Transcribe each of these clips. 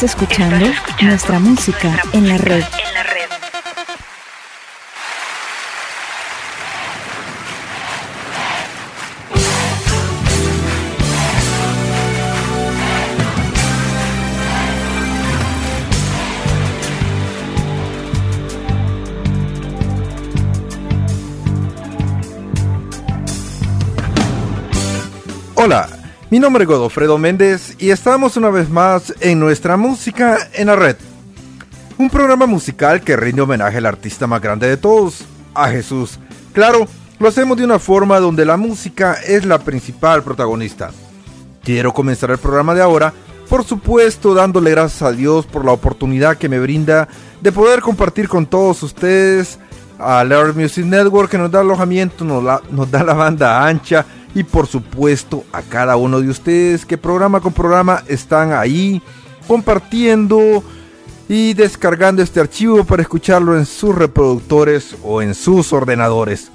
Estás escuchando, nuestra, música, en la red. En la red. Hola, mi nombre es Godofredo Méndez y estamos una vez más en nuestra música en la red. Un programa musical que rinde homenaje al artista más grande de todos, a Jesús. Claro, lo hacemos de una forma donde la música es la principal protagonista. Quiero comenzar el programa de ahora, por supuesto, dándole gracias a Dios por la oportunidad que me brinda de poder compartir con todos ustedes a Learn Music Network que nos da alojamiento, nos, nos da la banda ancha y por supuesto a cada uno de ustedes que programa con programa están ahí compartiendo y descargando este archivo para escucharlo en sus reproductores o en sus ordenadores.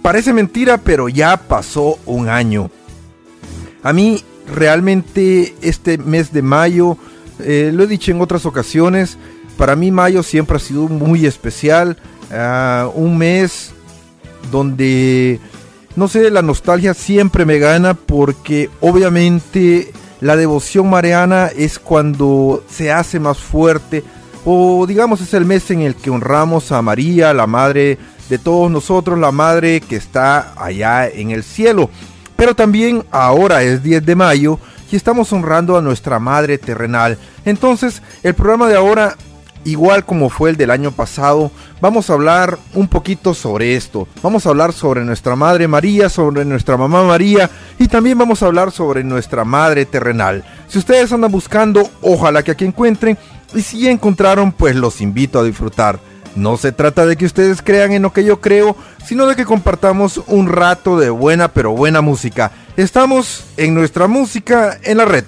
Parece mentira, pero ya pasó un año. A mí realmente este mes de mayo, eh, lo he dicho en otras ocasiones, para mí mayo siempre ha sido muy especial, ah, un mes donde no sé, la nostalgia siempre me gana porque obviamente la devoción mariana es cuando se hace más fuerte o digamos es el mes en el que honramos a María, la madre de todos nosotros, la madre que está allá en el cielo. Pero también ahora es 10 de mayo y estamos honrando a nuestra madre terrenal. Entonces, el programa de ahora igual como fue el del año pasado, vamos a hablar un poquito sobre esto. Vamos a hablar sobre nuestra Madre María, sobre nuestra Mamá María y también vamos a hablar sobre nuestra Madre terrenal. Si ustedes andan buscando, ojalá que aquí encuentren y si encontraron, pues los invito a disfrutar. No se trata de que ustedes crean en lo que yo creo, sino de que compartamos un rato de buena pero buena música. Estamos en nuestra música en la red.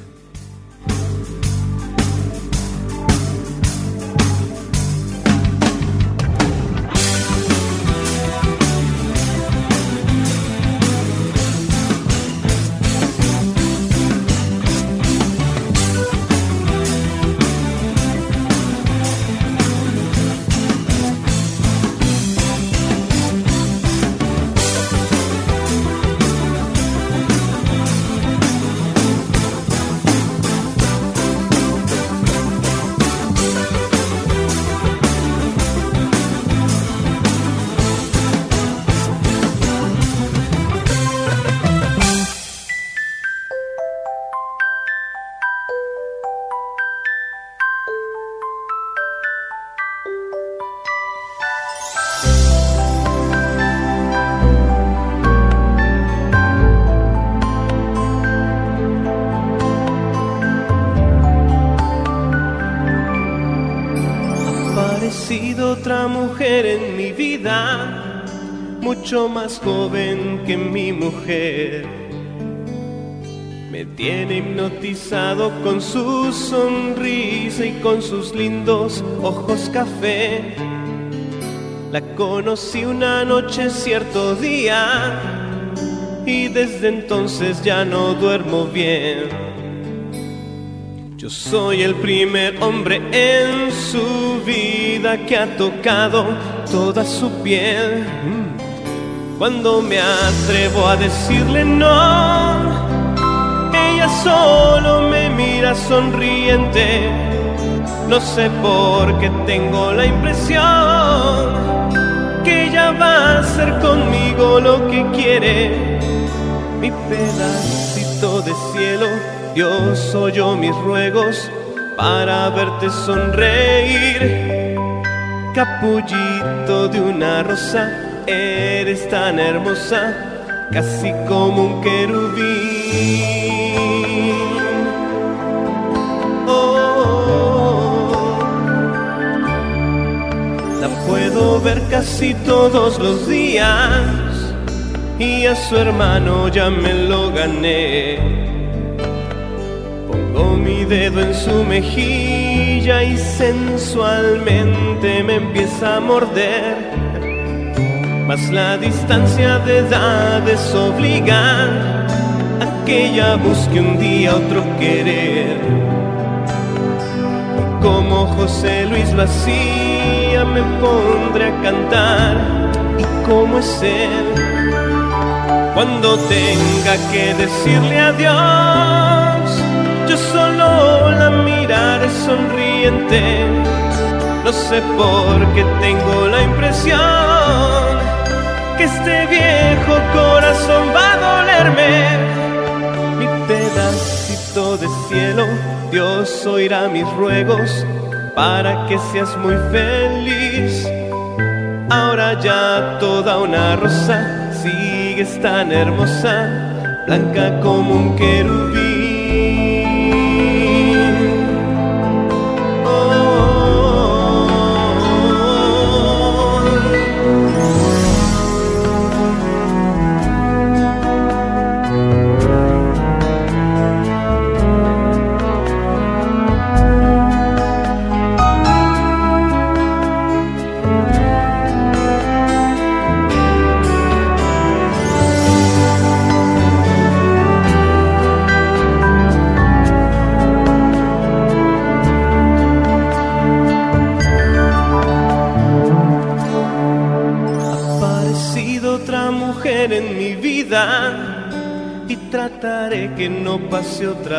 Mucho más joven que mi mujer. Me tiene hipnotizado con su sonrisa y con sus lindos ojos café. La conocí una noche cierto día y desde entonces ya no duermo bien. Yo soy el primer hombre en su vida que ha tocado toda su piel. Cuando me atrevo a decirle no, ella solo me mira sonriente. No sé por qué tengo la impresión que ella va a hacer conmigo lo que quiere. Mi pedacito de cielo Dios oyó mis ruegos para verte sonreír. Capullito de una rosa, eres tan hermosa, casi como un querubín. Oh, la puedo ver casi todos los días y a su hermano ya me lo gané mi dedo en su mejilla y sensualmente me empieza a morder. Mas la distancia de edades obliga a que ella busque un día otro querer. Como José Luis lo hacía, me pondré a cantar. ¿Y cómo es él? Cuando tenga que decirle adiós yo solo la miraré sonriente. No sé por qué tengo la impresión que este viejo corazón va a dolerme. Mi pedacito de cielo, Dios oirá mis ruegos para que seas muy feliz. Ahora ya toda una rosa sigues tan hermosa, blanca como un querubín.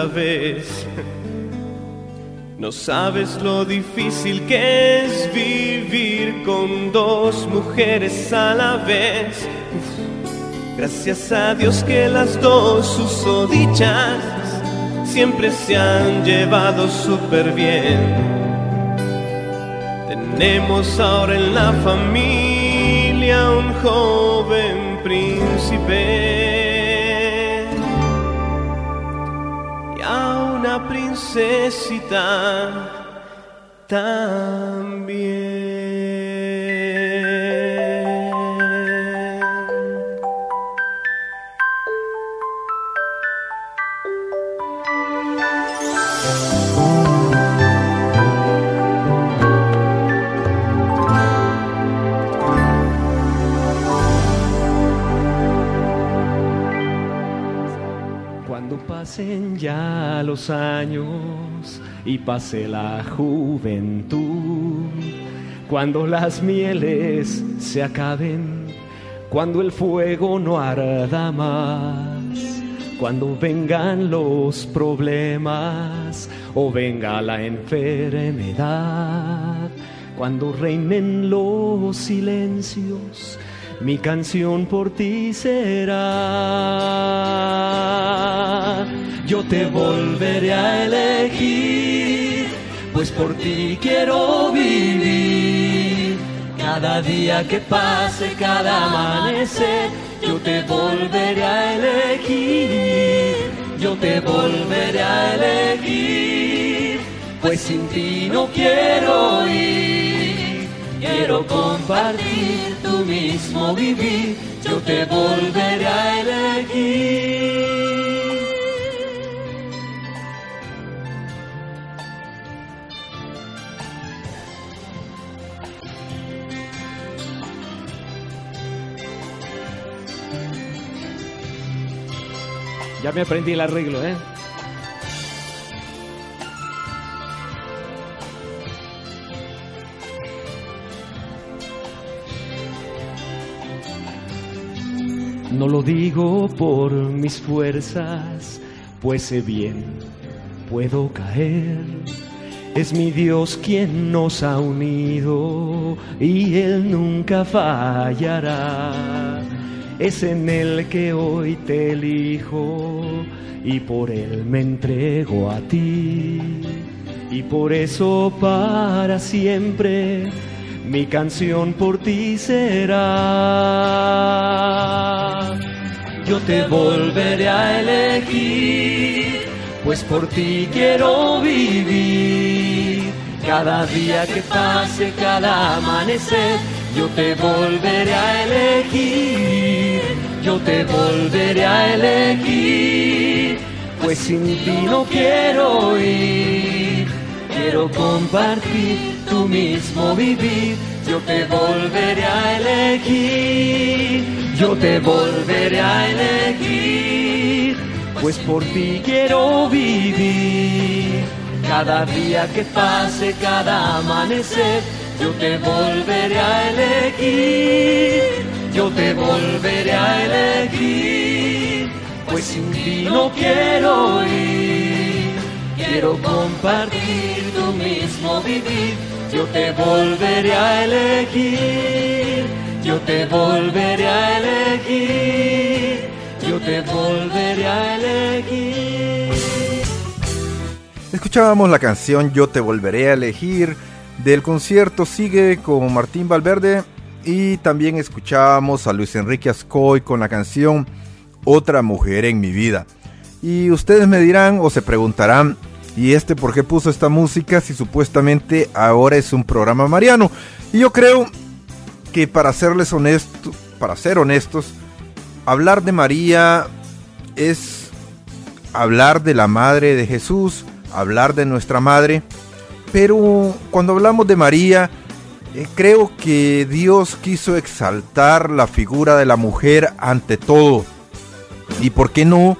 Vez. No sabes lo difícil que es vivir con dos mujeres a la vez. Gracias a Dios que las dos dichas siempre se han llevado súper bien. Tenemos ahora en la familia un joven príncipe una princesita y pase la juventud, cuando las mieles se acaben, cuando el fuego no arda más, cuando vengan los problemas o venga la enfermedad, cuando reinen los silencios mi canción por ti será. Yo te volveré a elegir, pues por ti quiero vivir. Cada día que pase, cada amanecer, yo te volveré a elegir. Yo te volveré a elegir, pues sin ti no quiero ir quiero compartir tu mismo vivir, yo te volveré a elegir. Ya me aprendí el arreglo, ¿eh? No lo digo por mis fuerzas, pues sé bien, puedo caer. Es mi Dios quien nos ha unido y Él nunca fallará. Es en Él que hoy te elijo y por Él me entrego a ti. Y por eso para siempre mi canción por ti será. Yo te volveré a elegir, pues por ti quiero vivir. Cada día que pase, cada amanecer, yo te volveré a elegir. Yo te volveré a elegir, pues sin ti no quiero ir. Quiero compartir tu mismo vivir, yo te volveré a elegir, yo te volveré a elegir, pues por ti quiero vivir. Cada día que pase, cada amanecer, yo te volveré a elegir, yo te volveré a elegir, pues sin ti no quiero ir. Quiero compartir tu mismo vivir, yo te volveré a elegir, yo te volveré a elegir, yo te volveré a elegir. Escuchábamos la canción Yo te volveré a elegir. Del concierto Sigue con Martín Valverde y también escuchábamos a Luis Enrique Ascoy con la canción Otra mujer en mi vida. Y ustedes me dirán o se preguntarán, ¿y este por qué puso esta música si supuestamente ahora es un programa mariano? Y yo creo que para serles honestos, para ser honestos, hablar de María es hablar de la madre de Jesús, hablar de nuestra madre, pero cuando hablamos de María, creo que Dios quiso exaltar la figura de la mujer ante todo. ¿Y por qué no?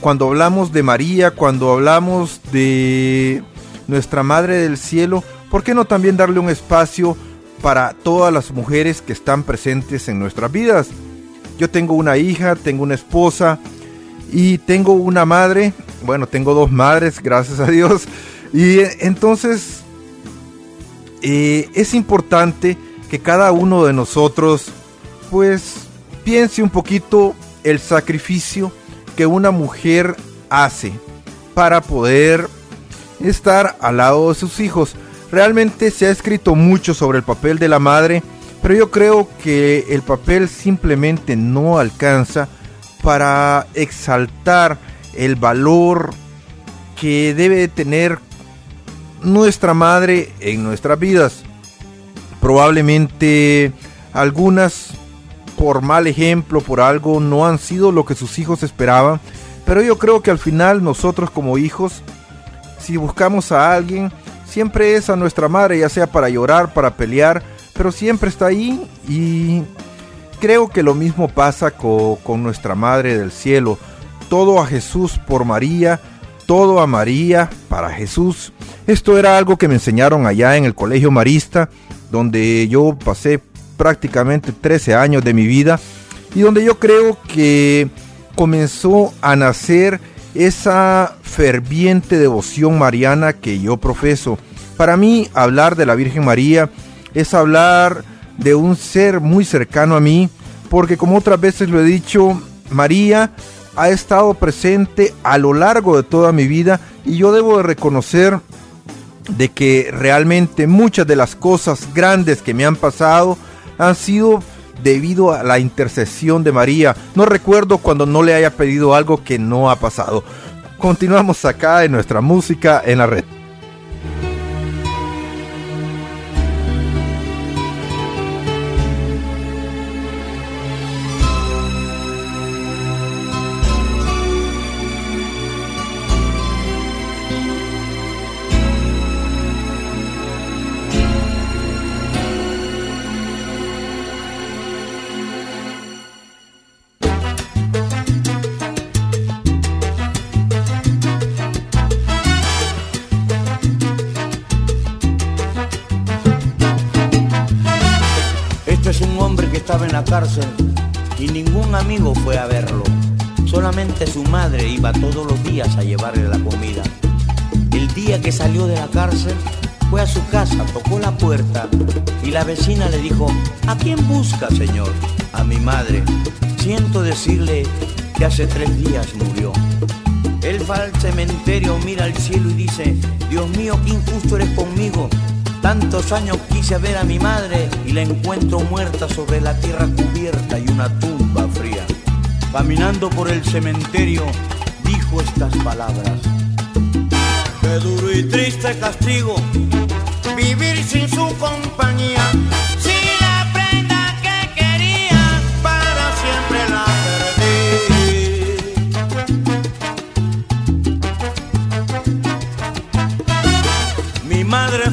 Cuando hablamos de María, cuando hablamos de nuestra Madre del Cielo, ¿por qué no también darle un espacio para todas las mujeres que están presentes en nuestras vidas? Yo tengo una hija, tengo una esposa y tengo una madre, bueno, tengo dos madres, gracias a Dios. Y entonces eh, es importante que cada uno de nosotros pues piense un poquito el sacrificio que una mujer hace para poder estar al lado de sus hijos. Realmente se ha escrito mucho sobre el papel de la madre, pero yo creo que el papel simplemente no alcanza para exaltar el valor que debe tener nuestra madre en nuestras vidas. Probablemente algunas por mal ejemplo, por algo, no han sido lo que sus hijos esperaban. Pero yo creo que al final nosotros como hijos, si buscamos a alguien, siempre es a nuestra madre, ya sea para llorar, para pelear, pero siempre está ahí y creo que lo mismo pasa con, nuestra Madre del Cielo. Todo a Jesús por María, todo a María para Jesús. Esto era algo que me enseñaron allá en el Colegio Marista, donde yo pasé prácticamente 13 años de mi vida y donde yo creo que comenzó a nacer esa ferviente devoción mariana que yo profeso. Para mí hablar de la Virgen María es hablar de un ser muy cercano a mí, porque como otras veces lo he dicho, María ha estado presente a lo largo de toda mi vida y yo debo de reconocer de que realmente muchas de las cosas grandes que me han pasado han sido debido a la intercesión de María. No recuerdo cuando no le haya pedido algo que no ha pasado. Continuamos acá en nuestra música en la red. y ningún amigo fue a verlo. Solamente su madre iba todos los días a llevarle la comida. El día que salió de la cárcel, fue a su casa, tocó la puerta y la vecina le dijo, ¿a quién busca, señor? A mi madre. Siento decirle que hace tres días murió. Él va al cementerio, mira al cielo y dice, Dios mío, qué injusto eres conmigo Tantos años quise ver a mi madre y la encuentro muerta sobre la tierra cubierta y una tumba fría. Caminando por el cementerio, dijo estas palabras. Qué duro y triste castigo vivir sin su compañía.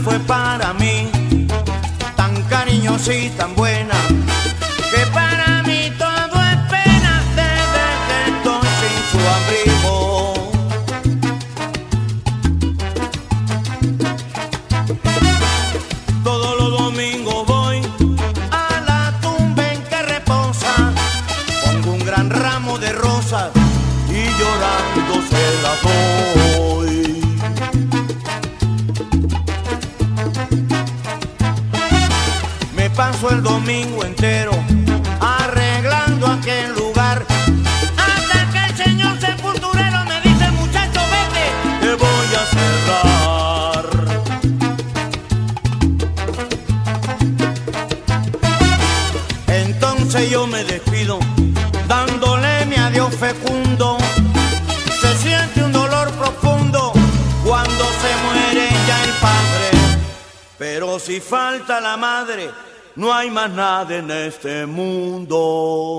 fue para mí, tan cariñosa y tan buena. la madre, no hay más nada en este mundo.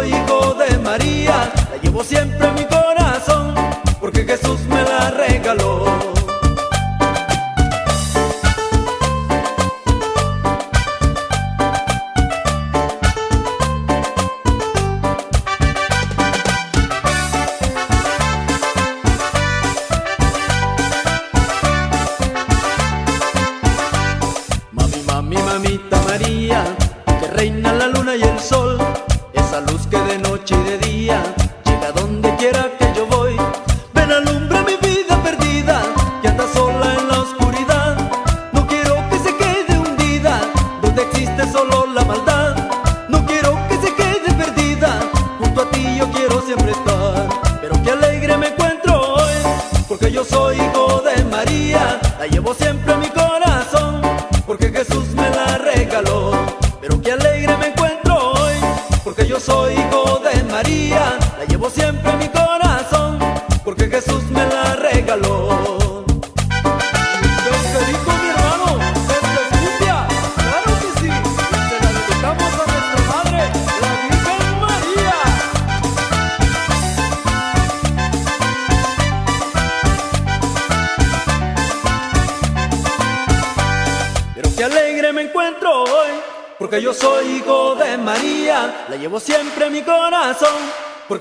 Hijo de María, la llevo siempre en mi corazón,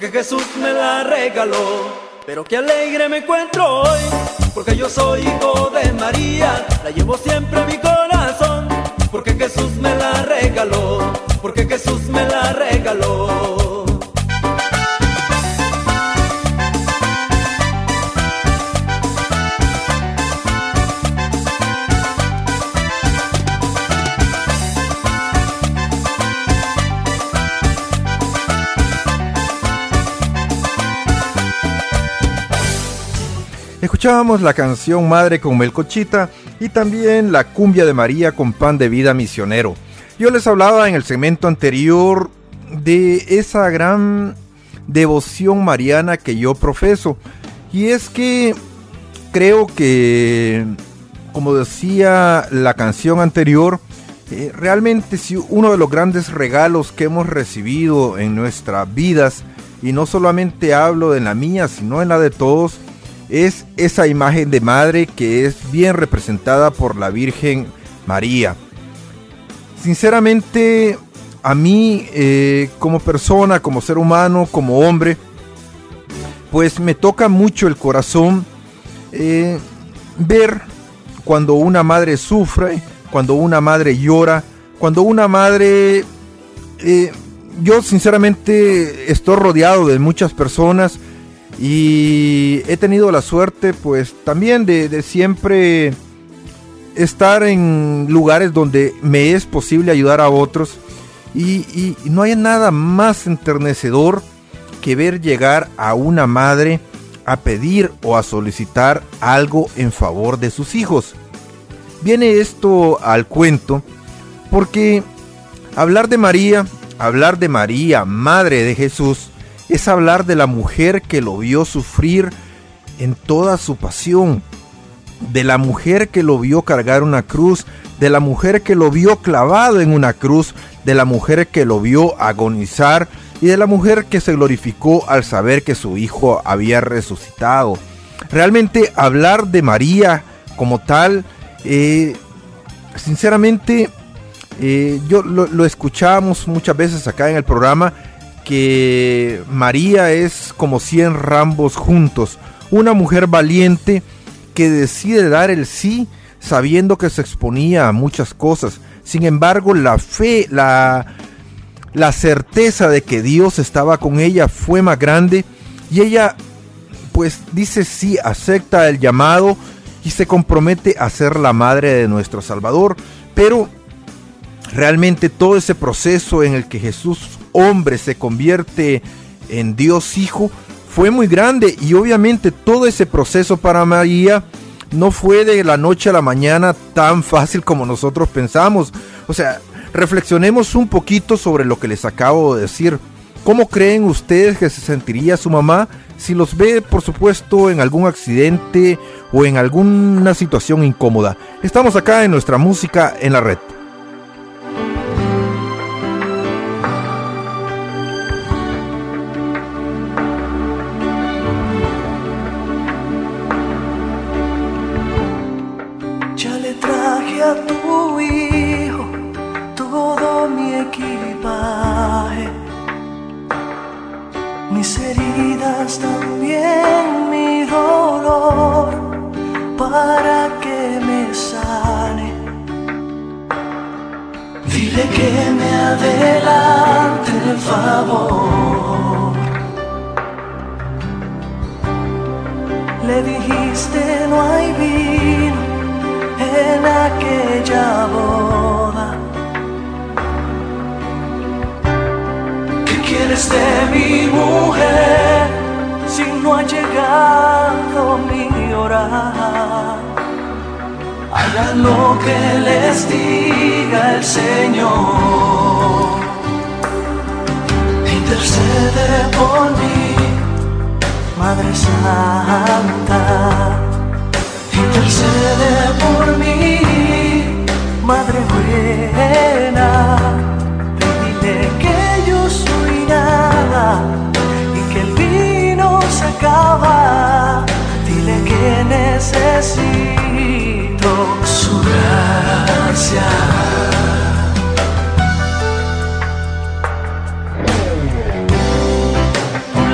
porque Jesús me la regaló. Pero qué alegre me encuentro hoy, porque yo soy hijo de María, la llevo Escuchábamos la canción Madre con Melcochita y también la cumbia de María con pan de vida misionero. Yo les hablaba en el segmento anterior de esa gran devoción mariana que yo profeso. Y es que creo que, como decía la canción anterior, eh, realmente si uno de los grandes regalos que hemos recibido en nuestras vidas, y no solamente hablo de la mía, sino en la de todos, es esa imagen de madre que es bien representada por la Virgen María. Sinceramente, a mí eh, como persona, como ser humano, como hombre, pues me toca mucho el corazón eh, ver cuando una madre sufre, cuando una madre llora, cuando una madre... eh, yo sinceramente estoy rodeado de muchas personas y he tenido la suerte pues también de, siempre estar en lugares donde me es posible ayudar a otros y- y no hay nada más enternecedor que ver llegar a una madre a pedir o a solicitar algo en favor de sus hijos. Viene esto al cuento porque hablar de María, hablar de María, madre de Jesús, es hablar de la mujer que lo vio sufrir en toda su pasión, de la mujer que lo vio cargar una cruz, de la mujer que lo vio clavado en una cruz, de la mujer que lo vio agonizar y de la mujer que se glorificó al saber que su hijo había resucitado. Realmente hablar de María como tal, eh, sinceramente, eh, yo lo, lo escuchamos muchas veces acá en el programa, que María es como 100 rambos juntos, una mujer valiente que decide dar el sí sabiendo que se exponía a muchas cosas. Sin embargo, la fe, la, la certeza de que Dios estaba con ella fue más grande y ella pues dice sí, acepta el llamado y se compromete a ser la madre de nuestro Salvador. Pero realmente todo ese proceso en el que Jesús hombre se convierte en Dios Hijo fue muy grande y obviamente todo ese proceso para María no fue de la noche a la mañana tan fácil como nosotros pensamos. O sea, reflexionemos un poquito sobre lo que les acabo de decir. ¿Cómo creen ustedes que se sentiría su mamá si los ve, por supuesto, en algún accidente o en alguna situación incómoda? Estamos acá en nuestra música en la red. Adelante el favor. Le dijiste no hay vino en aquella boda. ¿Qué quieres de mi mujer si no ha llegado mi hora? Hagan lo que les diga el Señor. Intercede por mí, Madre Santa. Intercede por mí, Madre buena, dile que yo soy nada y que el vino se acaba, dile que necesito su gracia.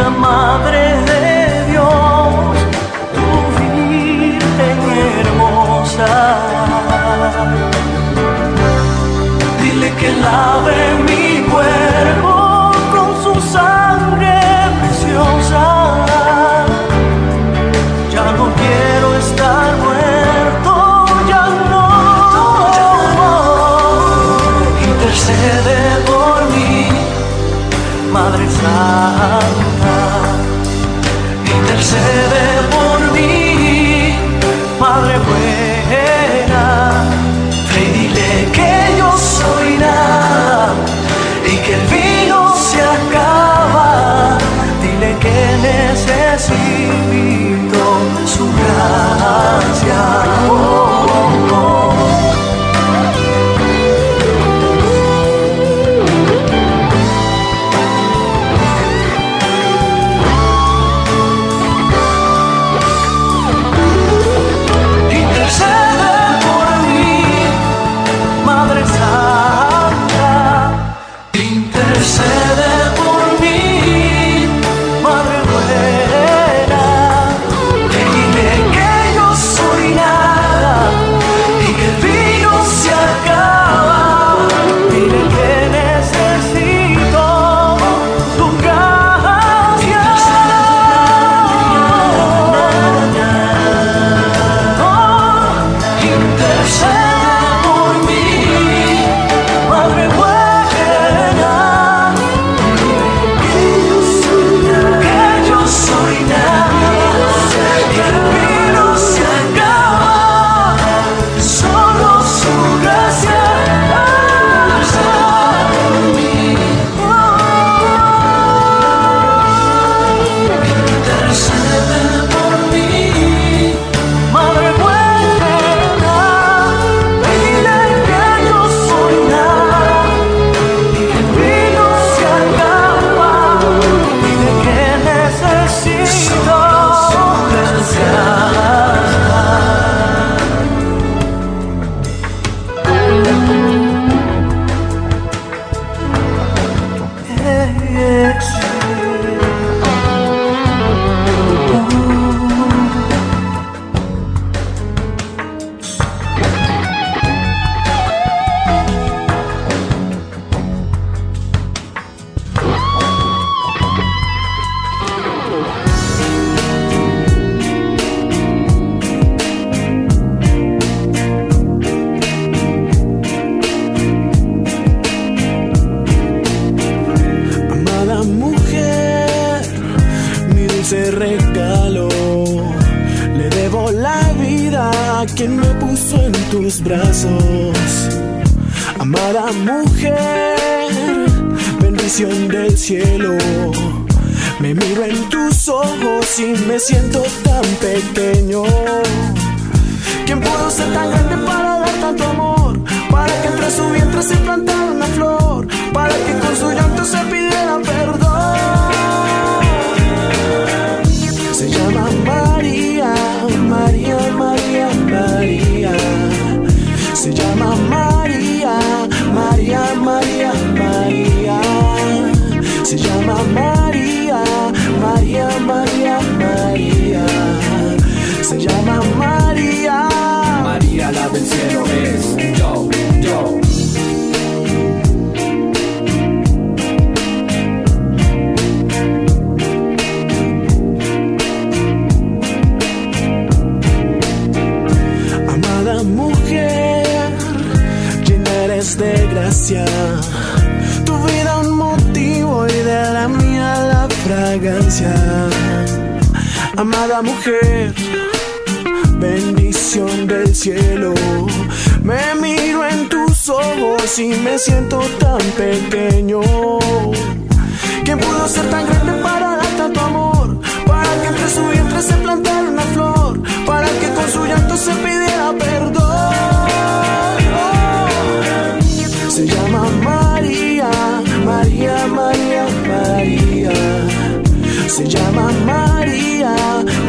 Madre de Dios, tu Virgen hermosa. Dile que lave mi cuerpo con su sangre preciosa. Ya no quiero estar muerto, ya no. Intercede por mí, Madre Santa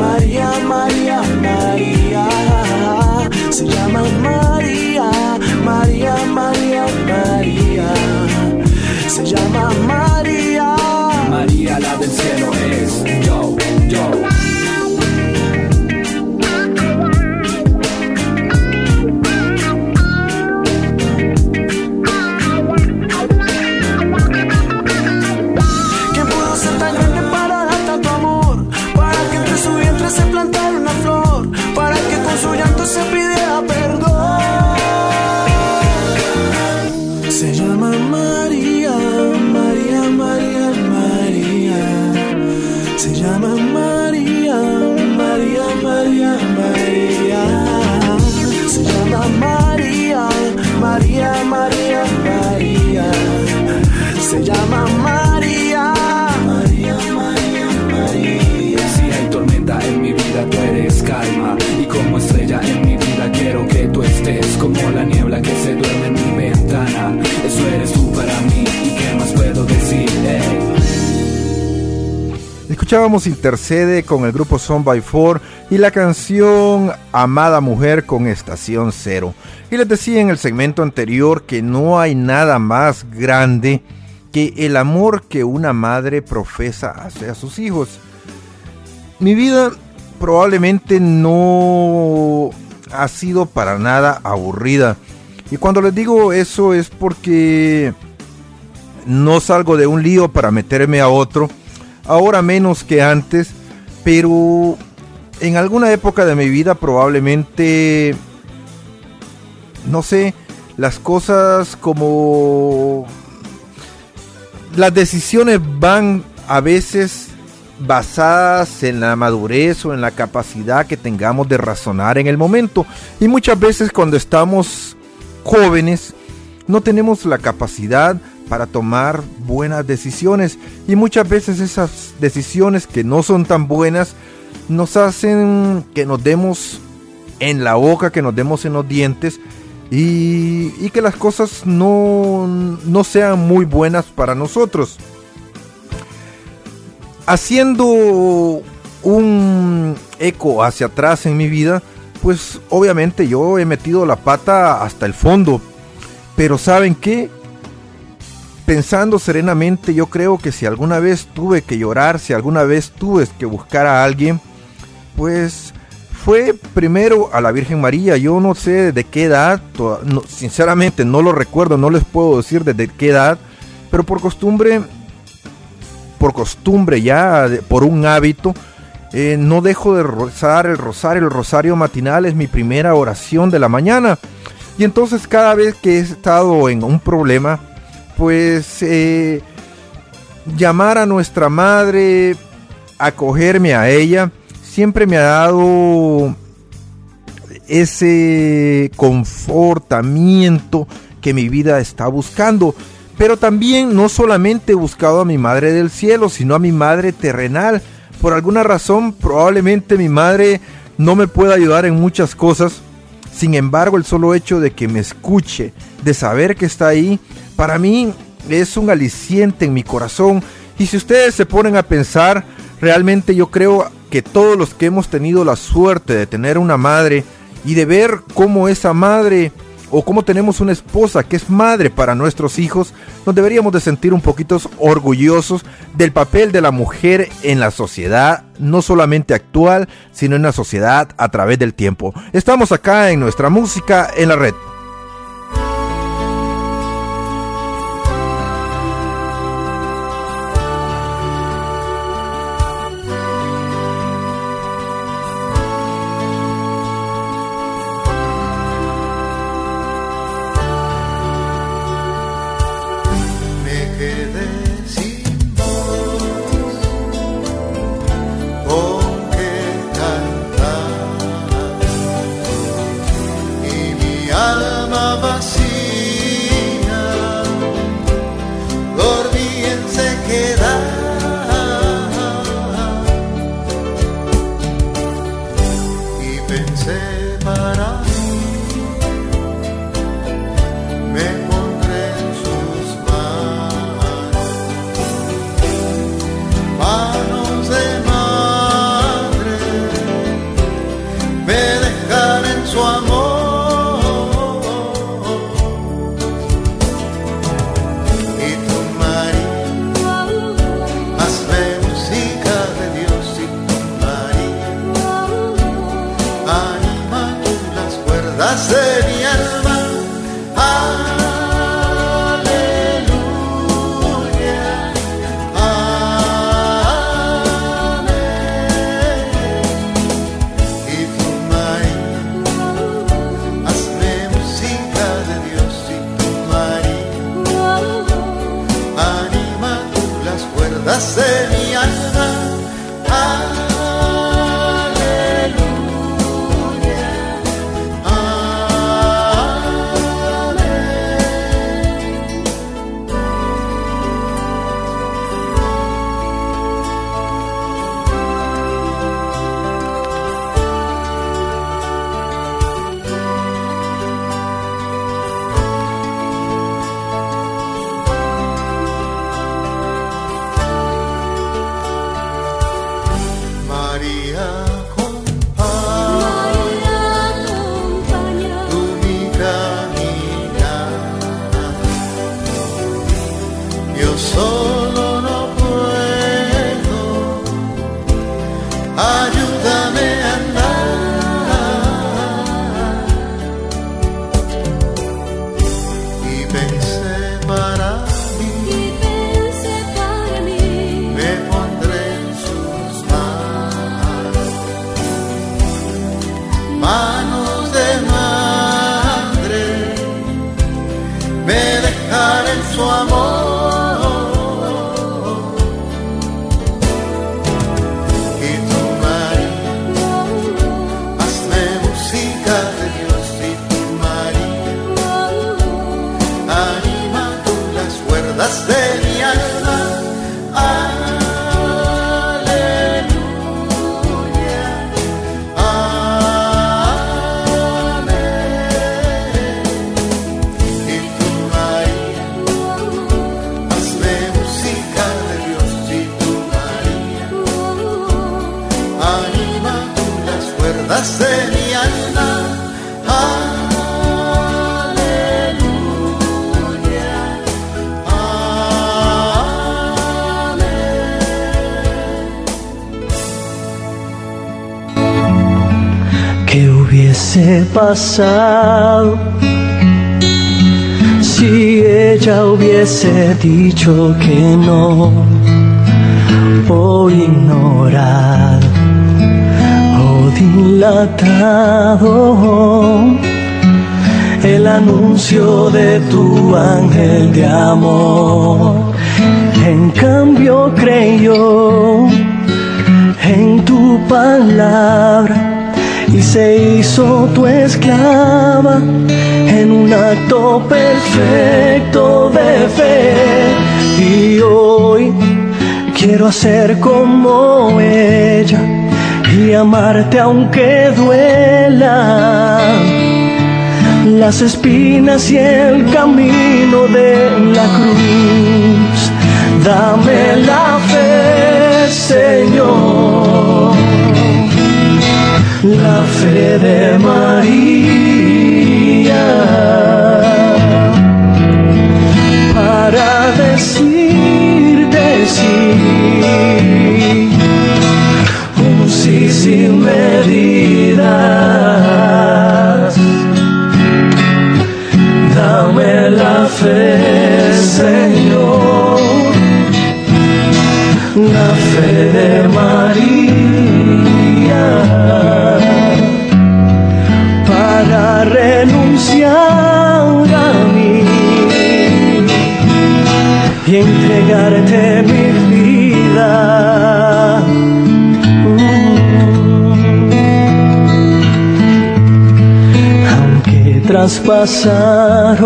María, María, María. Se llama María, María, María, María. Se llama María. María la del cielo es yo, yo. Llama María. María, María, María. Si hay tormenta en mi vida, tú eres calma. Y como estrella en mi vida, quiero que tú estés como la niebla que se duerme en mi ventana. Eso eres tú para mí. ¿Y qué más puedo decir? Escuchábamos Intercede con el grupo Son by Four y la canción Amada Mujer con Estación Cero. Y les decía en el segmento anterior que no hay nada más grande que el amor que una madre profesa hacia sus hijos. Mi vida probablemente no ha sido para nada aburrida. Y cuando les digo eso es porque no salgo de un lío para meterme a otro ahora menos que antes, pero en alguna época de mi vida probablemente, no sé, las cosas como... Las decisiones van a veces basadas en la madurez o en la capacidad que tengamos de razonar en el momento. Y muchas veces cuando estamos jóvenes no tenemos la capacidad para tomar buenas decisiones y muchas veces esas decisiones que no son tan buenas nos hacen que nos demos en la boca, que nos demos en los dientes y, y que las cosas no, no sean muy buenas para nosotros. Haciendo un eco hacia atrás en mi vida, pues obviamente yo he metido la pata hasta el fondo. Pero ¿saben qué? pensando serenamente, yo creo que si alguna vez tuve que llorar, si alguna vez tuve que buscar a alguien, pues fue primero a la Virgen María. Yo no sé de qué edad, no, sinceramente no lo recuerdo, no les puedo decir desde qué edad, pero por costumbre, por costumbre ya, por un hábito, eh, no dejo de rezar el rosario. El rosario matinal es mi primera oración de la mañana. Y entonces cada vez que he estado en un problema, pues eh, llamar a nuestra madre, acogerme a ella, siempre me ha dado ese confortamiento que mi vida está buscando. Pero también no solamente he buscado a mi madre del cielo, sino a mi madre terrenal. Por alguna razón, probablemente mi madre no me pueda ayudar en muchas cosas. Sin embargo, el solo hecho de que me escuche, de saber que está ahí, para mí es un aliciente en mi corazón. Y si ustedes se ponen a pensar, realmente yo creo que todos los que hemos tenido la suerte de tener una madre y de ver cómo esa madre o cómo tenemos una esposa que es madre para nuestros hijos, nos deberíamos de sentir un poquito orgullosos del papel de la mujer en la sociedad, no solamente actual, sino en la sociedad a través del tiempo. Estamos acá en nuestra música en la red. nascer. Pasado. Si ella hubiese dicho que no, por ignorar o dilatado el anuncio de tu ángel de amor. En cambio creyó en tu palabra y se hizo tu esclava en un acto perfecto de fe. Y hoy quiero hacer como ella y amarte aunque duela las espinas y el camino de la cruz. Dame la fe, Señor, la fe de María para decirte sí, un sí sin medidas. Dame la fe, Señor, la fe de María, entregarte mi vida. Aunque traspasaron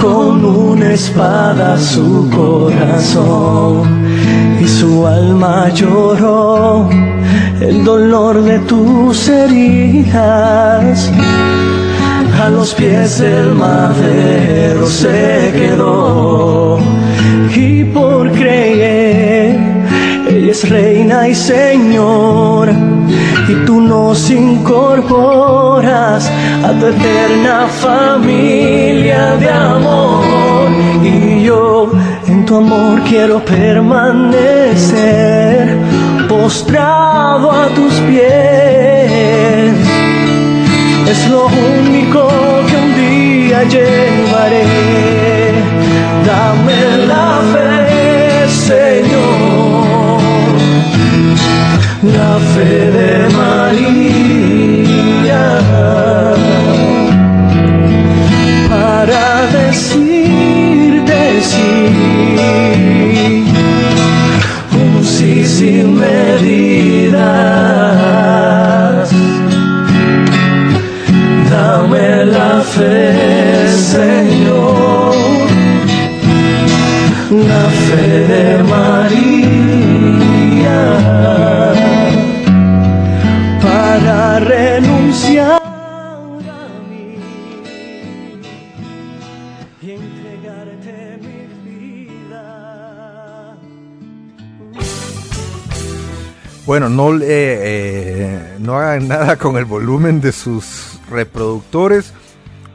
con una espada su corazón y su alma lloró el dolor de tus heridas. A los pies del madero se quedó. Y por creer ella es reina y señora y tú nos incorporas a tu eterna familia de amor. Y yo en tu amor quiero permanecer postrado a tus pies es lo único que un día llevaré. Dame la fe Señor. La fe de María. Para decirte sí, un sí sin medidas. La fe, Señor, la fe de María para renunciar a mí y entregarte mi vida. Bueno, no, le, eh, no hagan nada con el volumen de sus reproductores,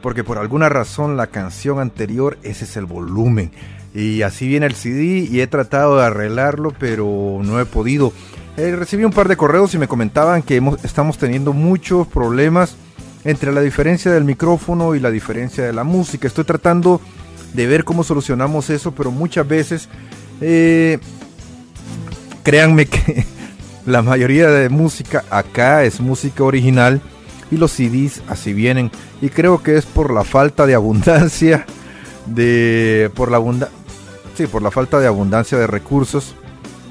porque por alguna razón la canción anterior, ese es el volumen. Y así viene el CD y he tratado de arreglarlo, pero no he podido. Eh, recibí un par de correos y me comentaban que estamos teniendo muchos problemas entre la diferencia del micrófono y la diferencia de la música. Estoy tratando de ver cómo solucionamos eso, pero muchas veces, eh, créanme que la mayoría de música acá es música original y los CDs así vienen. Y creo que es por la falta de abundancia de por la abunda sí, por la falta de abundancia de recursos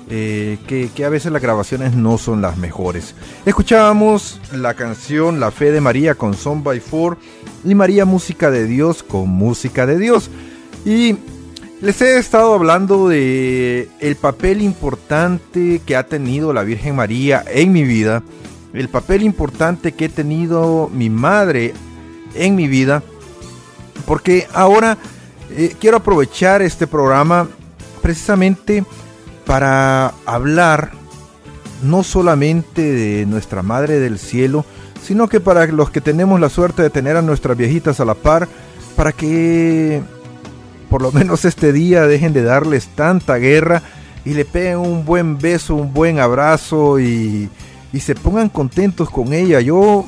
eh, que, que a veces las grabaciones no son las mejores. Escuchábamos la canción La Fe de María con Son by Four y María Música de Dios con Música de Dios. Y les he estado hablando de el papel importante que ha tenido la Virgen María en mi vida, el papel importante que he tenido mi madre en mi vida, porque ahora eh, quiero aprovechar este programa precisamente para hablar no solamente de nuestra Madre del Cielo, sino que para los que tenemos la suerte de tener a nuestras viejitas a la par, para que por lo menos este día dejen de darles tanta guerra y le peguen un buen beso, un buen abrazo y, y se pongan contentos con ella. Yo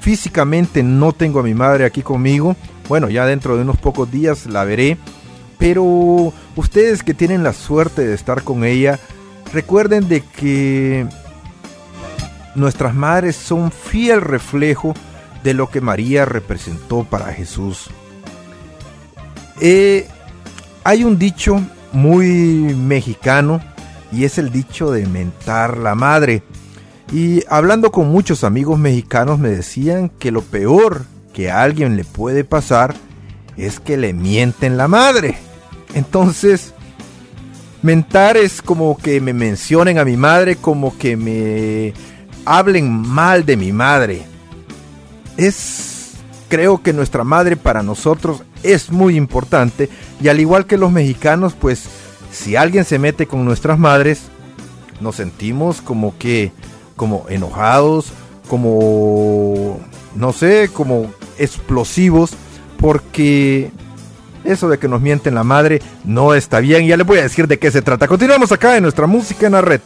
físicamente no tengo a mi madre aquí conmigo. Bueno, ya dentro de unos pocos días la veré. Pero ustedes que tienen la suerte de estar con ella, recuerden de que nuestras madres son fiel reflejo de lo que María representó para Jesús. Eh, hay un dicho muy mexicano y es el dicho de mentar la madre. Y hablando con muchos amigos mexicanos me decían que lo peor que a alguien le puede pasar es que le mienten la madre. Entonces, mentar es como que me mencionen a mi madre, como que me hablen mal de mi madre. Es, creo que nuestra madre para nosotros es muy importante y al igual que los mexicanos, pues si alguien se mete con nuestras madres, nos sentimos como que como enojados, como, no sé, como explosivos, porque eso de que nos mienten la madre no está bien. Ya les voy a decir de qué se trata. Continuamos acá en nuestra música en la red.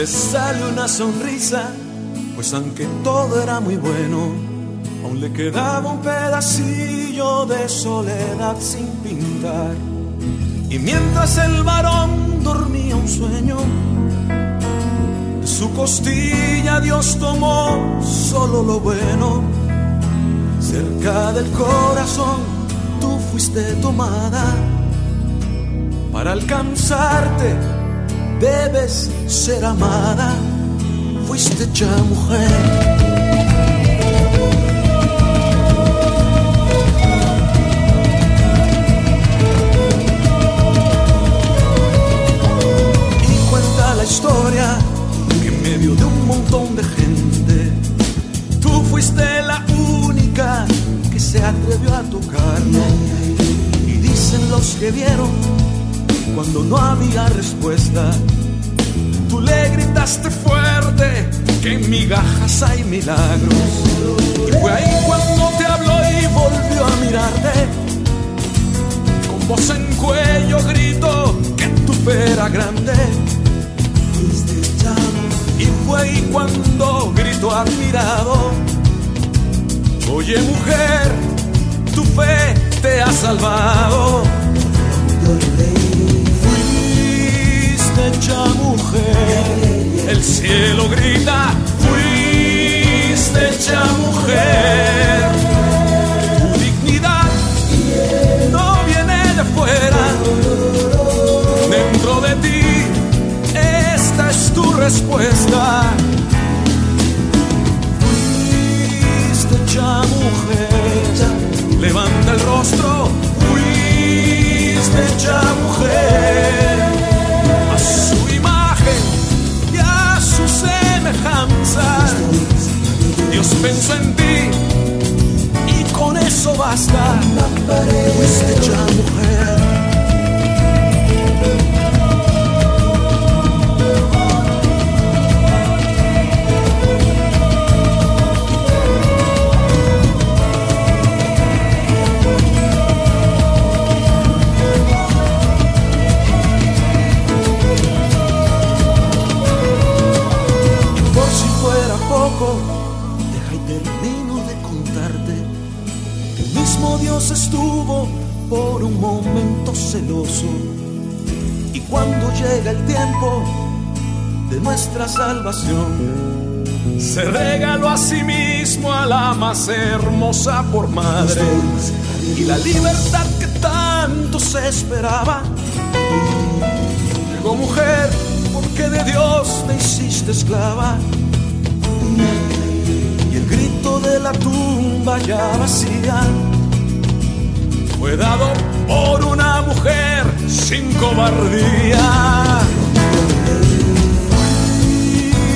Le sale una sonrisa, pues aunque todo era muy bueno, aún le quedaba un pedacillo de soledad sin pintar. Y mientras el varón dormía un sueño, de su costilla Dios tomó solo lo bueno. Cerca del corazón tú fuiste tomada para alcanzarte debes ser amada, fuiste ya mujer. Y cuenta la historia que en medio de un montón de gente, tú fuiste la única que se atrevió a tocarlo. Y dicen los que vieron cuando no había respuesta. Gritaste fuerte que en migajas hay milagros. Y fue ahí cuando te habló y volvió a mirarte. Con voz en cuello gritó que tu fe era grande. Y fue ahí cuando gritó admirado. Oye mujer, tu fe te ha salvado hecha mujer. El cielo grita, fuiste hecha mujer. Tu dignidad no viene de fuera, dentro de ti esta es tu respuesta. Fuiste hecha mujer, levanta el rostro, fuiste hecha mujer Pensó en ti y con eso basta. Fuiste ya mujer. Dios estuvo por un momento celoso. Y cuando llega el tiempo de nuestra salvación se regaló a sí mismo a la más hermosa por madre. Y la libertad que tanto se esperaba llegó mujer porque de Dios te hiciste esclava. Y el grito de la tumba ya vacía fue dado por una mujer sin cobardía.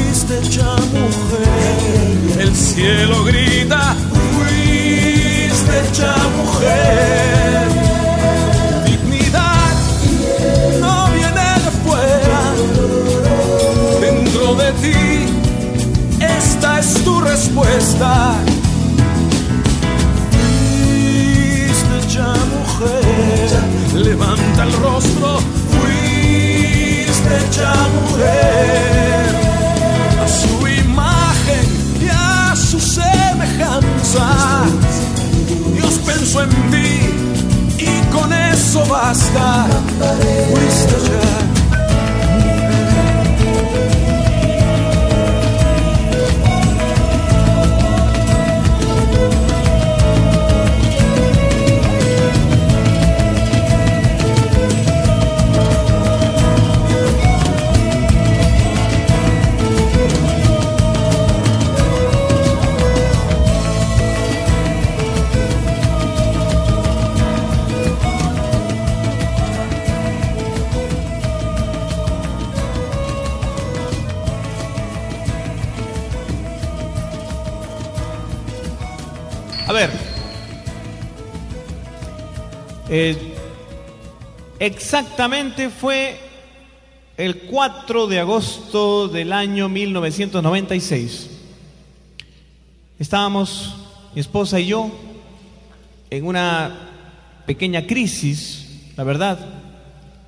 Fuiste hecha mujer, el cielo grita, fuiste hecha mujer. Dignidad no viene de fuera, dentro de ti, esta es tu respuesta. levanta el rostro, fuiste hecha mujer. A su imagen y a su semejanza, Dios pensó en ti y con eso basta. Fuiste ya Eh, exactamente fue el 4 de agosto del año 1996. Estábamos, mi esposa y yo, en una pequeña crisis, la verdad.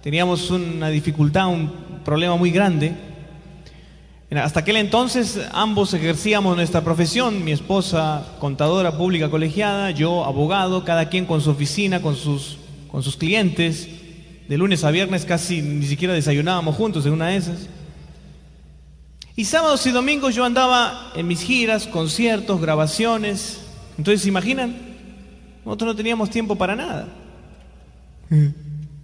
Teníamos una dificultad, un problema muy grande. Hasta aquel entonces ambos ejercíamos nuestra profesión, mi esposa contadora pública colegiada, yo abogado, cada quien con su oficina, con sus, con sus clientes. De lunes a viernes casi ni siquiera desayunábamos juntos en una de esas. Y sábados y domingos yo andaba en mis giras, conciertos, grabaciones. Entonces, ¿se imaginan? Nosotros no teníamos tiempo para nada.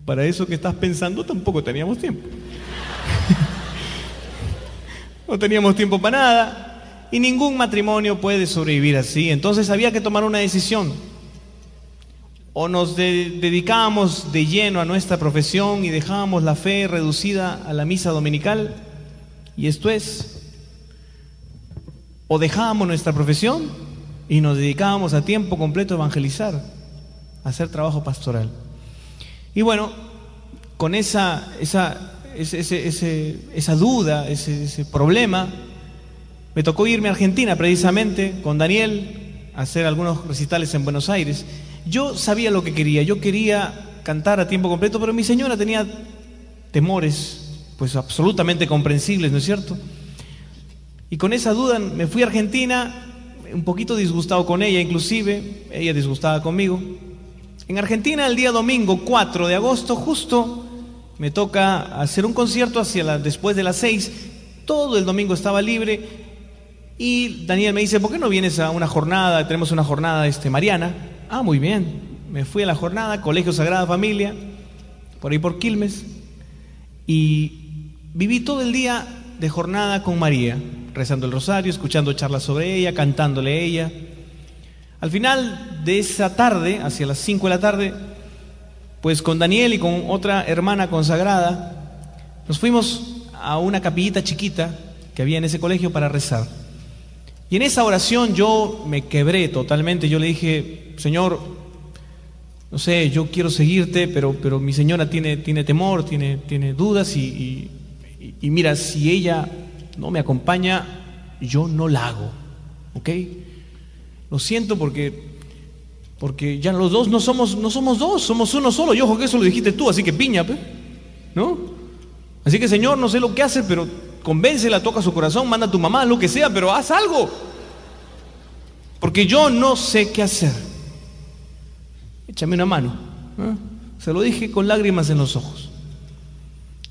Para eso que estás pensando tampoco teníamos tiempo. No teníamos tiempo para nada y ningún matrimonio puede sobrevivir así. Entonces había que tomar una decisión. O nos de- dedicábamos de lleno a nuestra profesión y dejábamos la fe reducida a la misa dominical. Y esto es, o dejábamos nuestra profesión y nos dedicábamos a tiempo completo a evangelizar, a hacer trabajo pastoral. Y bueno, con esa, esa, esa duda, ese, ese problema, me tocó irme a Argentina precisamente con Daniel a hacer algunos recitales en Buenos Aires. Yo sabía lo que quería, yo quería cantar a tiempo completo, pero mi señora tenía temores, pues absolutamente comprensibles, ¿no es cierto? Y con esa duda me fui a Argentina, un poquito disgustado con ella inclusive, ella disgustada conmigo. En Argentina el día domingo 4 de agosto justo me toca hacer un concierto hacia después de las 6, todo el domingo estaba libre y Daniel me dice, ¿por qué no vienes a una jornada? Tenemos una jornada este, mariana. Ah, muy bien. Me fui a la jornada, Colegio Sagrada Familia, por ahí por Quilmes, y viví todo el día de jornada con María, rezando el rosario, escuchando charlas sobre ella, cantándole a ella. Al final de esa tarde, hacia las 5 de la tarde, pues con Daniel y con otra hermana consagrada, nos fuimos a una capillita chiquita que había en ese colegio para rezar. Y en esa oración yo me quebré totalmente. Yo le dije, Señor, no sé, yo quiero seguirte, pero, pero mi señora tiene, tiene temor, tiene, tiene dudas y, y- y- mira, si ella no me acompaña, yo no la hago. ¿Ok? Lo siento porque, porque ya los dos no somos, no somos dos, somos uno solo. Y ojo que eso lo dijiste tú, así que piña, ¿no? Así que Señor, no sé lo que hace, pero convéncela, toca su corazón, manda a tu mamá, lo que sea, pero haz algo. Porque yo no sé qué hacer. Échame una mano. ¿eh? Se lo dije con lágrimas en los ojos.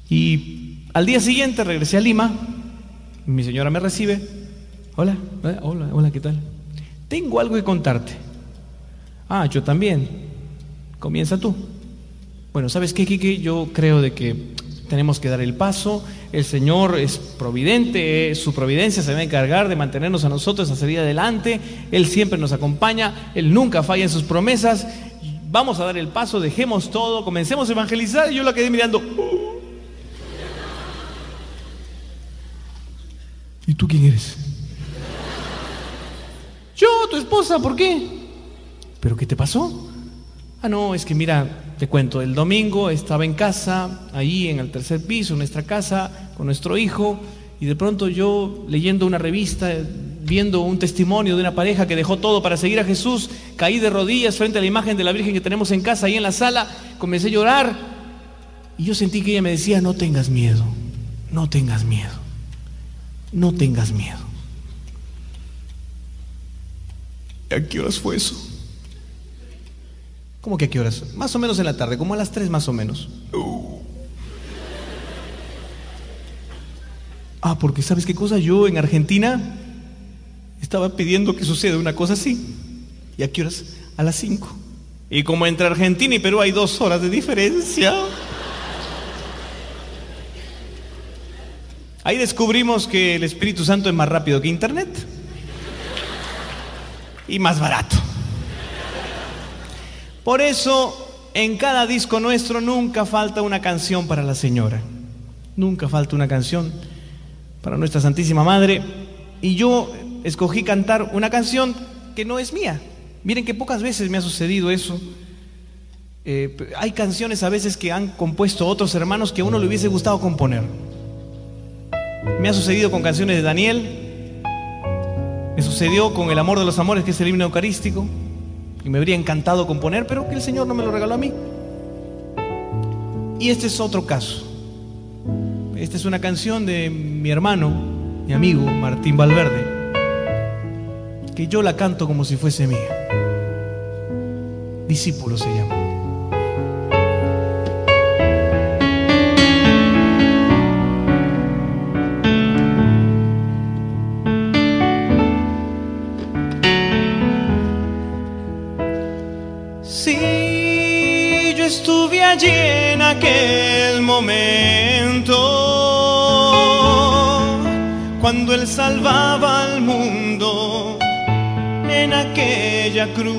Y al día siguiente regresé a Lima. Mi señora me recibe. Hola, eh, hola, hola, ¿qué tal? Tengo algo que contarte. Ah, yo también. Comienza tú. Bueno, ¿sabes qué, Kiki? Yo creo de que tenemos que dar el paso. El Señor es providente, eh, su providencia se va a encargar de mantenernos a nosotros a salir adelante. Él siempre nos acompaña, Él nunca falla en sus promesas. Vamos a dar el paso, dejemos todo, comencemos a evangelizar. Y yo la quedé mirando. ¿Y tú quién eres? Yo, tu esposa, ¿por qué? ¿Pero qué te pasó? Ah, no, es que mira, te cuento, el domingo estaba en casa, ahí en el tercer piso, en nuestra casa, con nuestro hijo, y de pronto yo leyendo una revista, viendo un testimonio de una pareja que dejó todo para seguir a Jesús, caí de rodillas frente a la imagen de la Virgen que tenemos en casa, ahí en la sala, comencé a llorar, y yo sentí que ella me decía, no tengas miedo, no tengas miedo, no tengas miedo. ¿A qué horas fue eso? ¿Cómo que a qué horas? Más o menos en la tarde, como a las 3 más o menos. Ah, porque ¿sabes qué cosa? Yo en Argentina estaba pidiendo que suceda una cosa así. ¿Y a qué horas? A las 5. Y como entre Argentina y Perú hay dos horas de diferencia. Ahí descubrimos que el Espíritu Santo es más rápido que Internet. Y más barato. Por eso, en cada disco nuestro nunca falta una canción para la señora. Nunca falta una canción para nuestra Santísima Madre. Y yo escogí cantar una canción que no es mía. Miren que pocas veces me ha sucedido eso. Eh, hay canciones a veces que han compuesto otros hermanos que a uno le hubiese gustado componer. Me ha sucedido con canciones de Daniel, me sucedió con El amor de los amores, que es el himno eucarístico, y me habría encantado componer, pero que el Señor no me lo regaló a mí. Y este es otro caso. Esta es una canción de mi hermano, mi amigo Martín Valverde, que yo la canto como si fuese mía. Discípulo se llama. Allí en aquel momento, cuando Él salvaba al mundo en aquella cruz.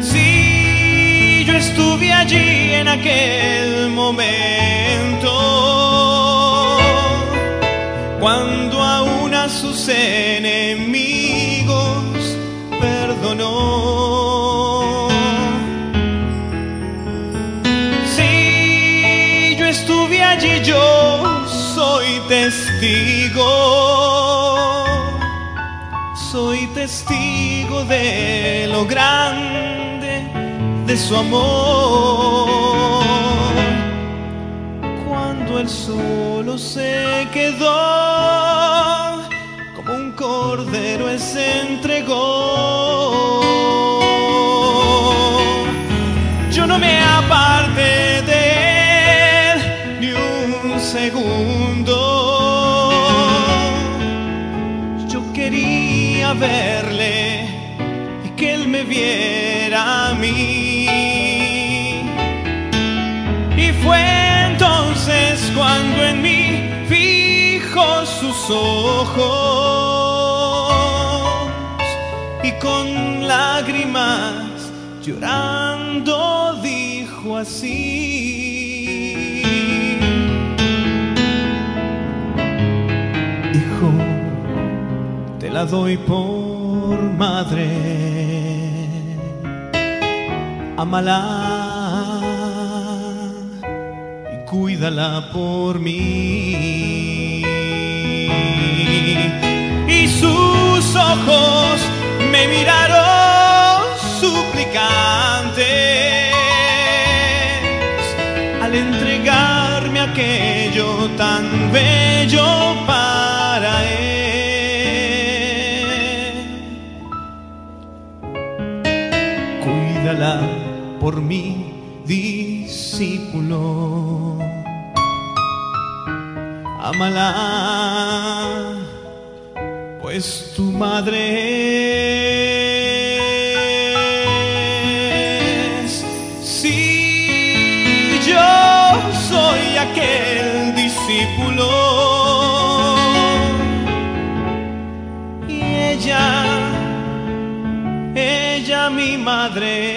Sí, yo estuve allí en aquel momento, cuando aún a sus enemigos testigo. Soy testigo de lo grande de su amor. Cuando él solo se quedó como un cordero se entregó. Y con lágrimas llorando dijo así. Hijo, te la doy por madre. Amala y cuídala por mí. Sus ojos me miraron suplicantes al entregarme aquello tan bello para él. Cuídala por mi discípulo. Amala, pues tu madre es. Si yo soy aquel discípulo y ella, ella mi madre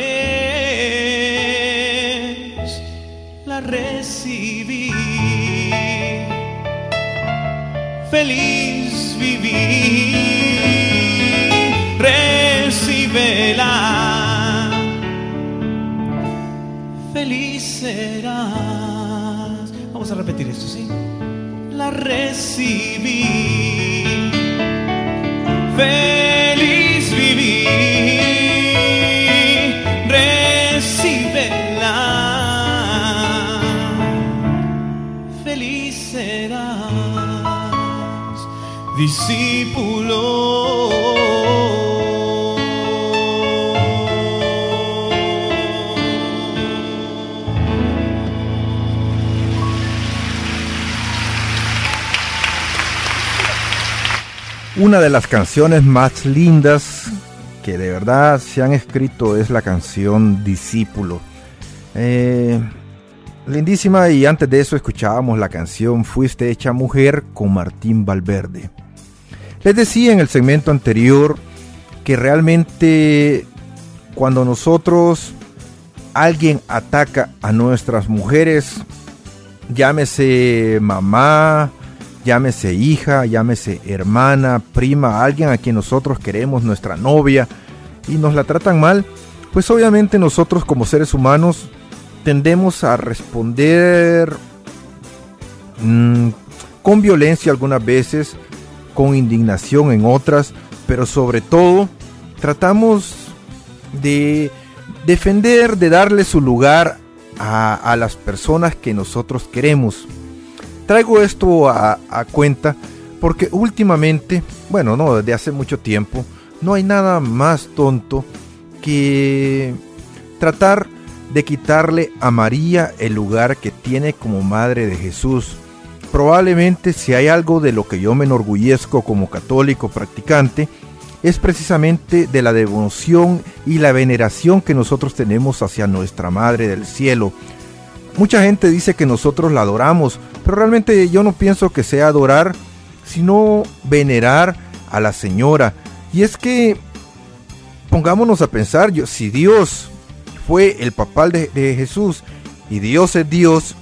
serás. Vamos a repetir esto, ¿sí? La recibí, feliz viví, recíbela, feliz serás discípulo. Una de las canciones más lindas que de verdad se han escrito es la canción Discípulo. Eh, lindísima y antes de eso escuchábamos la canción Fuiste hecha mujer con Martín Valverde. Les decía en el segmento anterior que realmente cuando nosotros alguien ataca a nuestras mujeres, llámese mamá, llámese hija, llámese hermana, prima, alguien a quien nosotros queremos, nuestra novia, y nos la tratan mal, pues obviamente nosotros como seres humanos tendemos a responder mm, con violencia algunas veces, con indignación en otras, pero sobre todo tratamos de defender, de darle su lugar a, a las personas que nosotros queremos. Traigo esto a, cuenta porque últimamente, bueno, no, desde hace mucho tiempo, no hay nada más tonto que tratar de quitarle a María el lugar que tiene como madre de Jesús. Probablemente si hay algo de lo que yo me enorgullezco como católico practicante, es precisamente de la devoción y la veneración que nosotros tenemos hacia nuestra Madre del Cielo. Mucha gente dice que nosotros la adoramos, pero realmente yo no pienso que sea adorar, sino venerar a la Señora. Y es que, pongámonos a pensar, yo, si Dios fue el papal de, Jesús y Dios es Dios,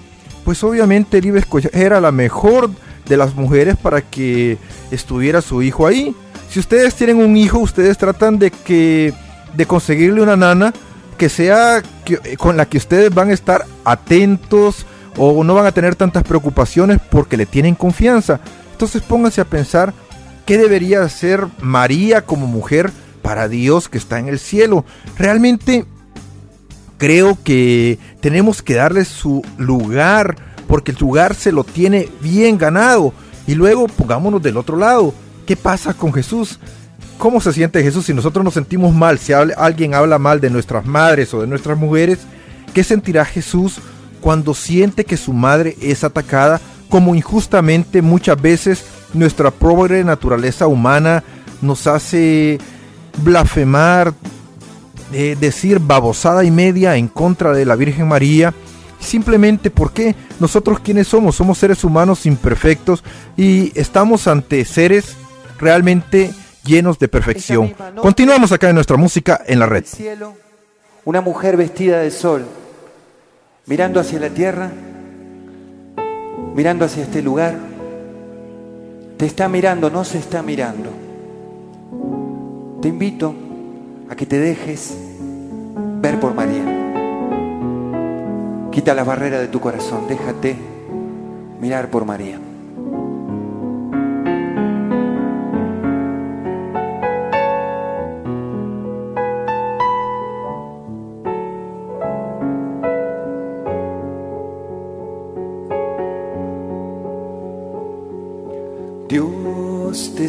pues obviamente él iba a escoger a la mejor de las mujeres para que estuviera su hijo ahí. Si ustedes tienen un hijo, ustedes tratan de que de conseguirle una nana que sea que, con la que ustedes van a estar atentos o no van a tener tantas preocupaciones porque le tienen confianza. Entonces pónganse a pensar qué debería hacer María como mujer para Dios que está en el cielo. Realmente creo que tenemos que darle su lugar porque el lugar se lo tiene bien ganado. Y luego pongámonos del otro lado. ¿Qué pasa con Jesús? ¿Cómo se siente Jesús si nosotros nos sentimos mal? Si alguien habla mal de nuestras madres o de nuestras mujeres, ¿qué sentirá Jesús cuando siente que su madre es atacada como injustamente muchas veces nuestra pobre naturaleza humana nos hace blasfemar, eh, decir babosada y media en contra de la Virgen María? Simplemente porque nosotros quienes somos, somos seres humanos imperfectos y estamos ante seres realmente llenos de perfección. Continuamos acá en nuestra música en la red. Cielo, una mujer vestida de sol, mirando hacia la tierra, mirando hacia este lugar. Te está mirando, no se está mirando. Te invito a que te dejes ver por María. Quita la barrera de tu corazón, déjate mirar por María.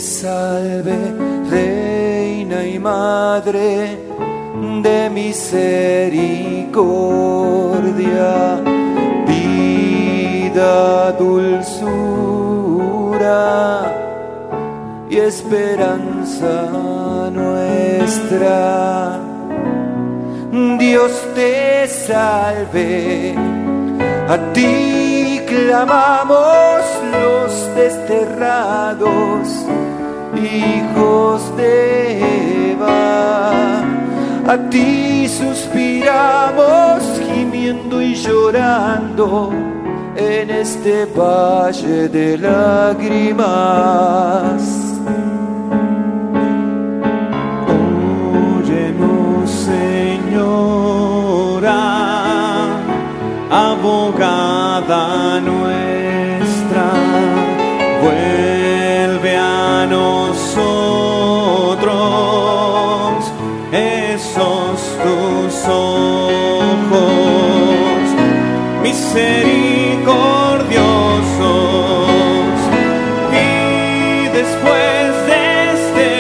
Salve, Reina y Madre de misericordia, vida, dulzura y esperanza nuestra. Dios te salve, a ti clamamos los desterrados, hijos de Eva. A ti suspiramos gimiendo y llorando en este valle de lágrimas. misericordiosos. Y después de este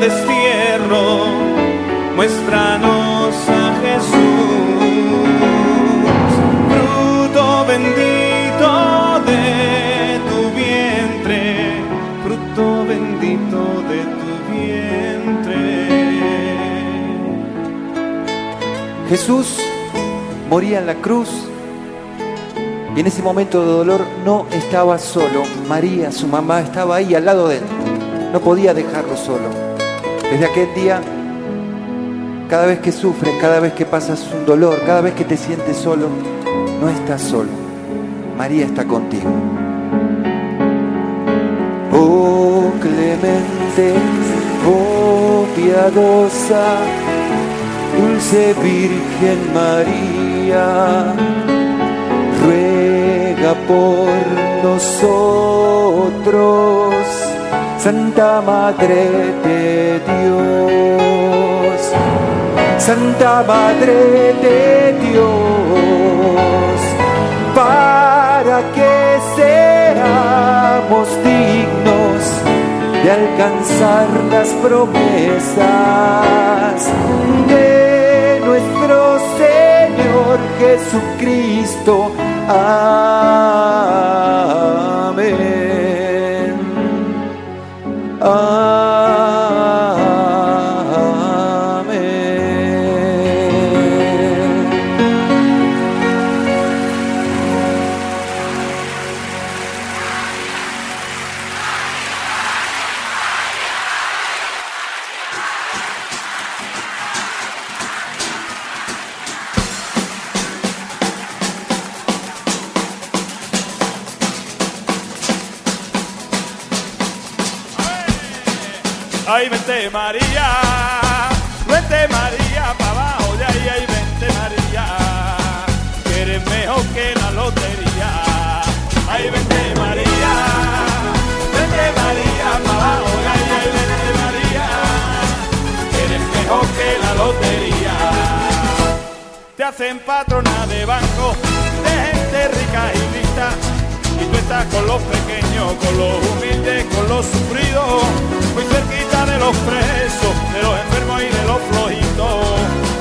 destierro, muéstranos a Jesús, fruto bendito de tu vientre, fruto bendito de tu vientre. Jesús moría en la cruz y en ese momento de dolor no estaba solo. María, su mamá, estaba ahí al lado de él. No podía dejarlo solo. Desde aquel día, cada vez que sufres, cada vez que pasas un dolor, cada vez que te sientes solo, no estás solo. María está contigo. Oh clemente, oh piadosa, dulce Virgen María, por nosotros, Santa Madre de Dios, Santa Madre de Dios, para que seamos dignos de alcanzar las promesas de nuestro Señor Jesucristo. ah. Con los pequeños, con los humildes, con los sufridos, muy cerquita de los presos, de los enfermos y de los flojitos,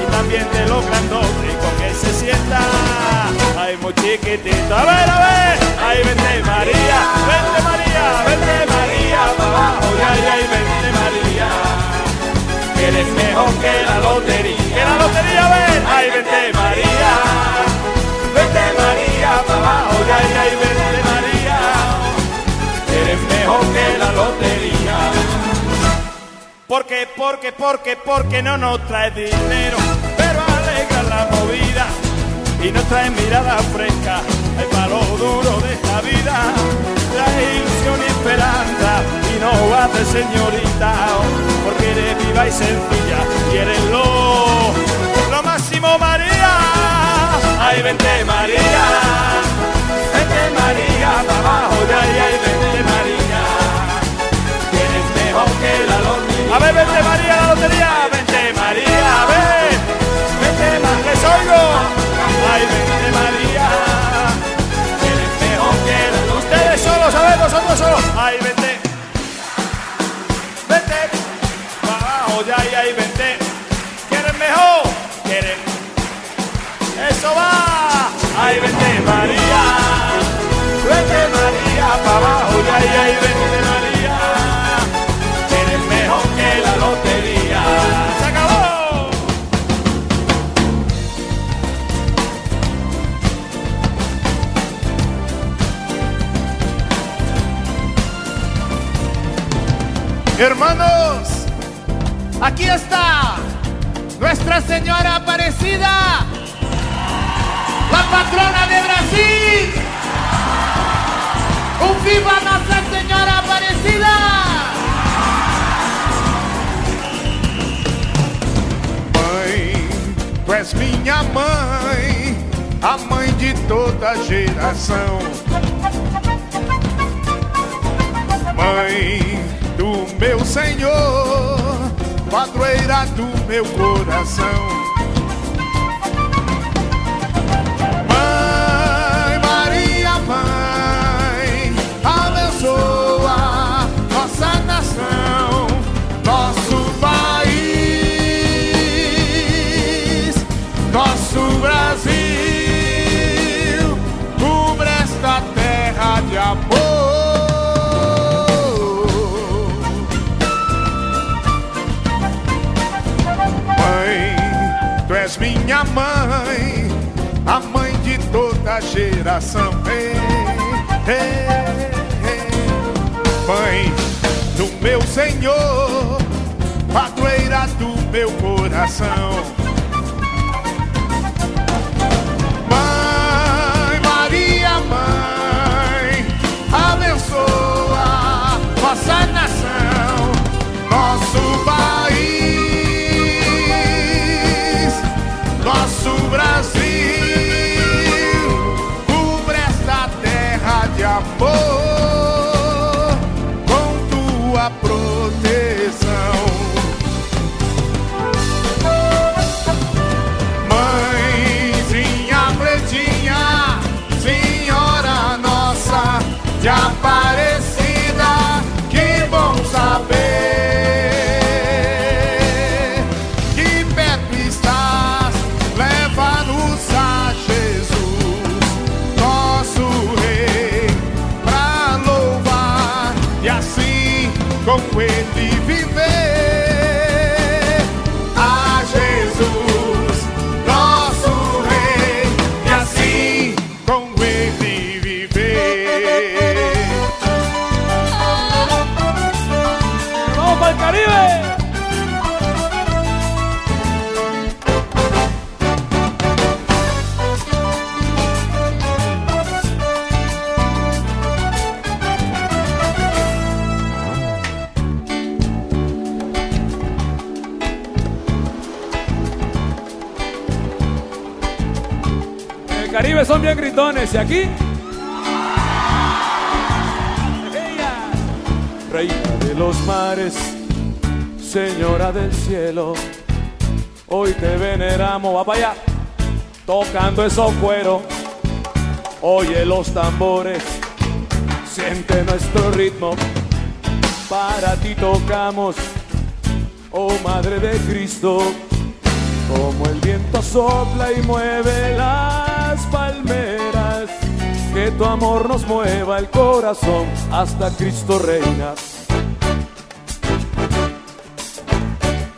y también de los grandotes con que se sienta. Ay, muy chiquitito, a ver, a ver, ay, vente María, vente María, vente María, abajo, ay, ay, vente María, que eres mejor que la lotería, que la lotería, ven, ay, vente María, vente María, abajo, ay, ay, vente María, mejor que la lotería. Porque, porque, porque, porque no nos trae dinero, pero alegra la movida y nos trae mirada fresca, el palo duro de esta vida, trae ilusión y esperanza y no hace señorita, porque eres viva y sencilla y eres lo, lo máximo María. Ay, vente María, vente María, para abajo de ahí, ay, vente María, A ver, vente María, la lotería, vente María, a ver, vente más, les oigo. Ay, vente María, eres mejor que. Ustedes solos, a ver, vosotros solos. Ay, vente, vente, para abajo de ahí, ay, vente, que eres mejor, que eres eso va. Ay, vente María, vente María, para abajo, y ay, ay, vente Hermanos, aquí está Nuestra Señora Aparecida, la patrona de Brasil. Un viva Nuestra Señora Aparecida. Mãe, tu és minha mãe, a mãe de toda geração. Mãe meu Senhor, padroeira do meu coração. Minha mãe, a mãe de toda geração. Ei, ei, ei. Mãe do meu Senhor, padroeira do meu coração. Mãe Maria, mãe, abençoa nossa nação, nosso país, Reina de los mares, Señora del cielo, hoy te veneramos, va para allá, tocando esos cueros, oye los tambores, siente nuestro ritmo, para ti tocamos, oh Madre de Cristo, como el viento sopla y mueve que tu amor nos mueva el corazón hasta Cristo reina.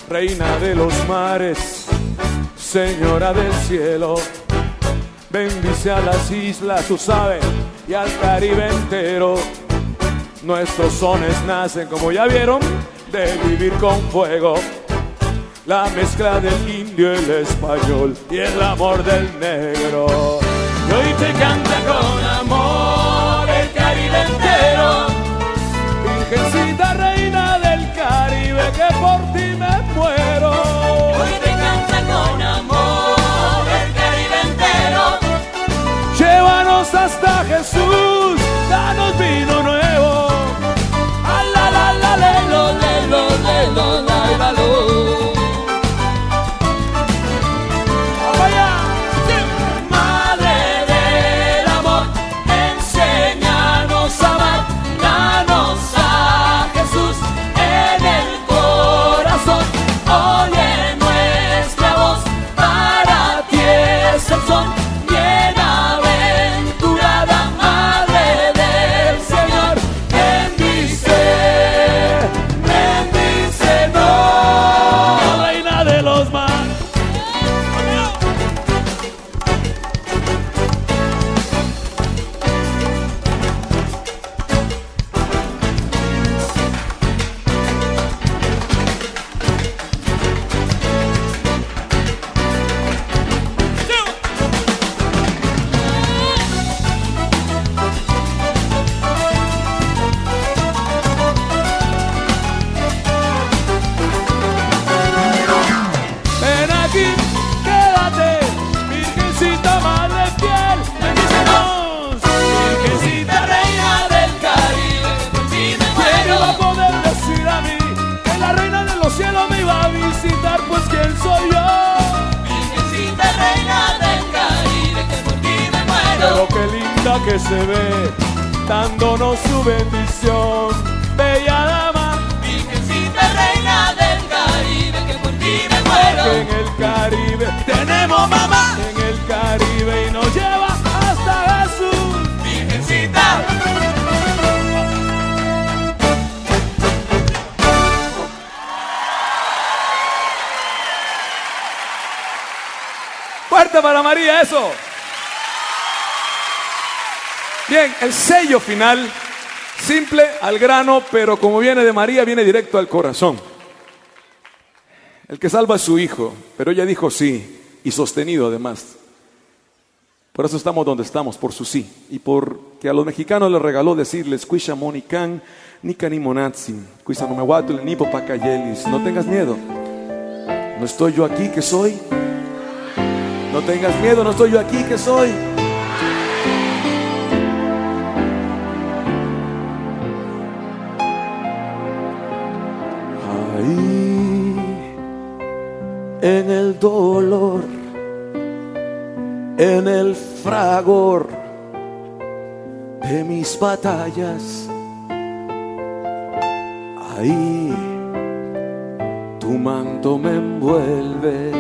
Reina de los mares, Señora del cielo, bendice a las islas, tú sabes, y al Caribe entero. Nuestros sones nacen, como ya vieron, de vivir con fuego. La mezcla del indio, el español y el amor del negro. Y hoy te canta con amor el Caribe entero. Virgencita reina del Caribe, que por ti me muero. Hoy te canta con amor el Caribe entero. Llévanos hasta Jesús, danos vino nuevo. A la. Final, simple, al grano, pero como viene de María, viene directo al corazón. El que salva es su hijo, pero ella dijo sí, y sostenido además. Por eso estamos donde estamos, por su sí. Y porque a los mexicanos les regaló decirles, Cuisha Monican, Nika ni Monatsin, Cuisa no me guatul, ni Popacayelis. No tengas miedo. No estoy yo aquí que soy. No tengas miedo, no estoy yo aquí que soy. En el dolor, en el fragor de mis batallas, ahí tu manto me envuelve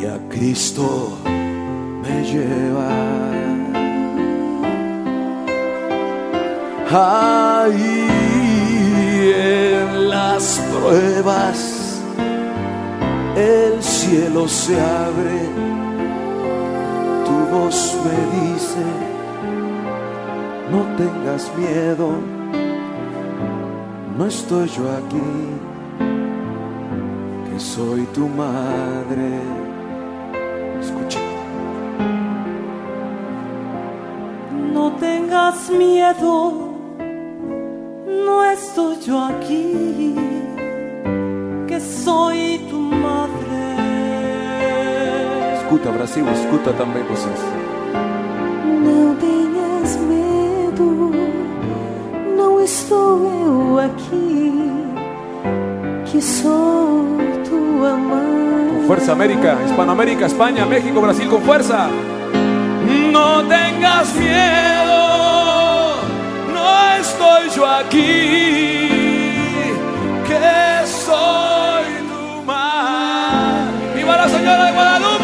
y a Cristo me lleva. Ahí cielo se abre, tu voz me dice, no tengas miedo, no estoy yo aquí, que soy tu madre. Escucha. No tengas miedo, no estoy yo aquí, que soy tu madre. Escuta, Brasil, escuta também vocês. Não tenhas medo, não estou eu aqui, que sou tua mãe. Con fuerza, América, Hispanoamérica, España, México, Brasil, con fuerza. No tengas miedo, no estoy yo aquí, que soy tu madre. ¡Viva la Señora de Guadalupe!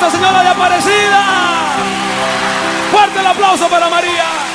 ¡Viva Nuestra Señora de Aparecida! ¡Fuerte el aplauso para María!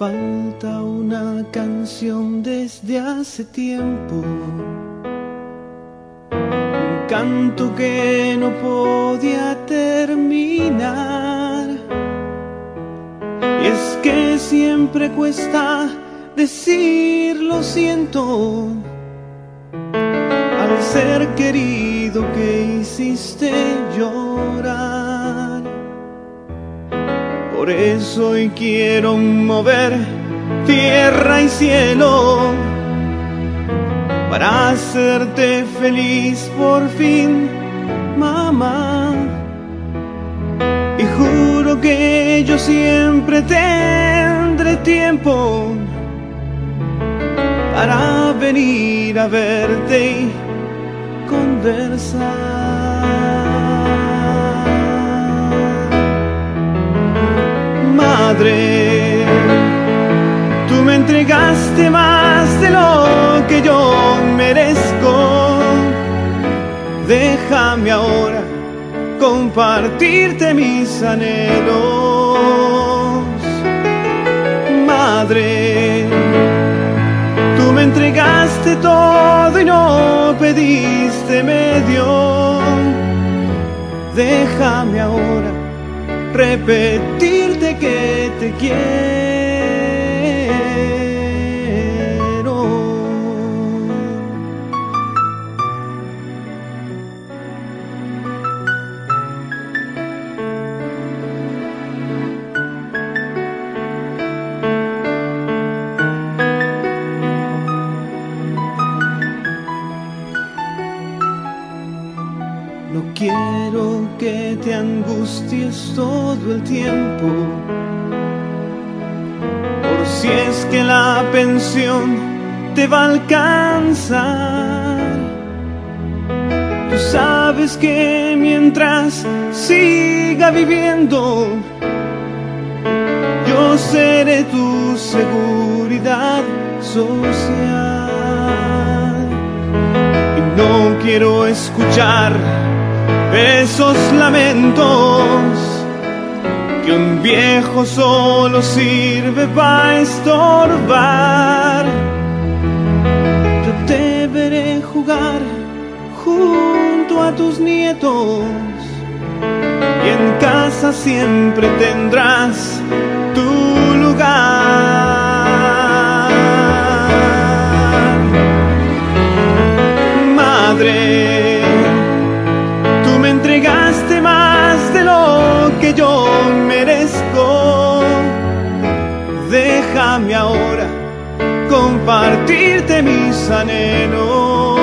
Falta una canción desde hace tiempo. Un canto que no podía terminar. Y es que siempre cuesta decir lo siento al ser querido que hiciste llorar. Por eso hoy quiero mover tierra y cielo para hacerte feliz por fin, mamá. Y juro que yo siempre tendré tiempo para venir a verte y conversar. Madre, tú me entregaste más de lo que yo merezco. Déjame ahora compartirte mis anhelos. Madre, tú me entregaste todo y no pediste medio. Déjame ahora repetirte que te quiero. Todo el tiempo. Por si es que la pensión te va a alcanzar. Tú sabes que mientras siga viviendo, yo seré tu seguridad social. Y no quiero escuchar esos lamentos un viejo solo sirve para estorbar. Yo te veré jugar junto a tus nietos y en casa siempre tendrás tu lugar. Compartirte mis anhelos.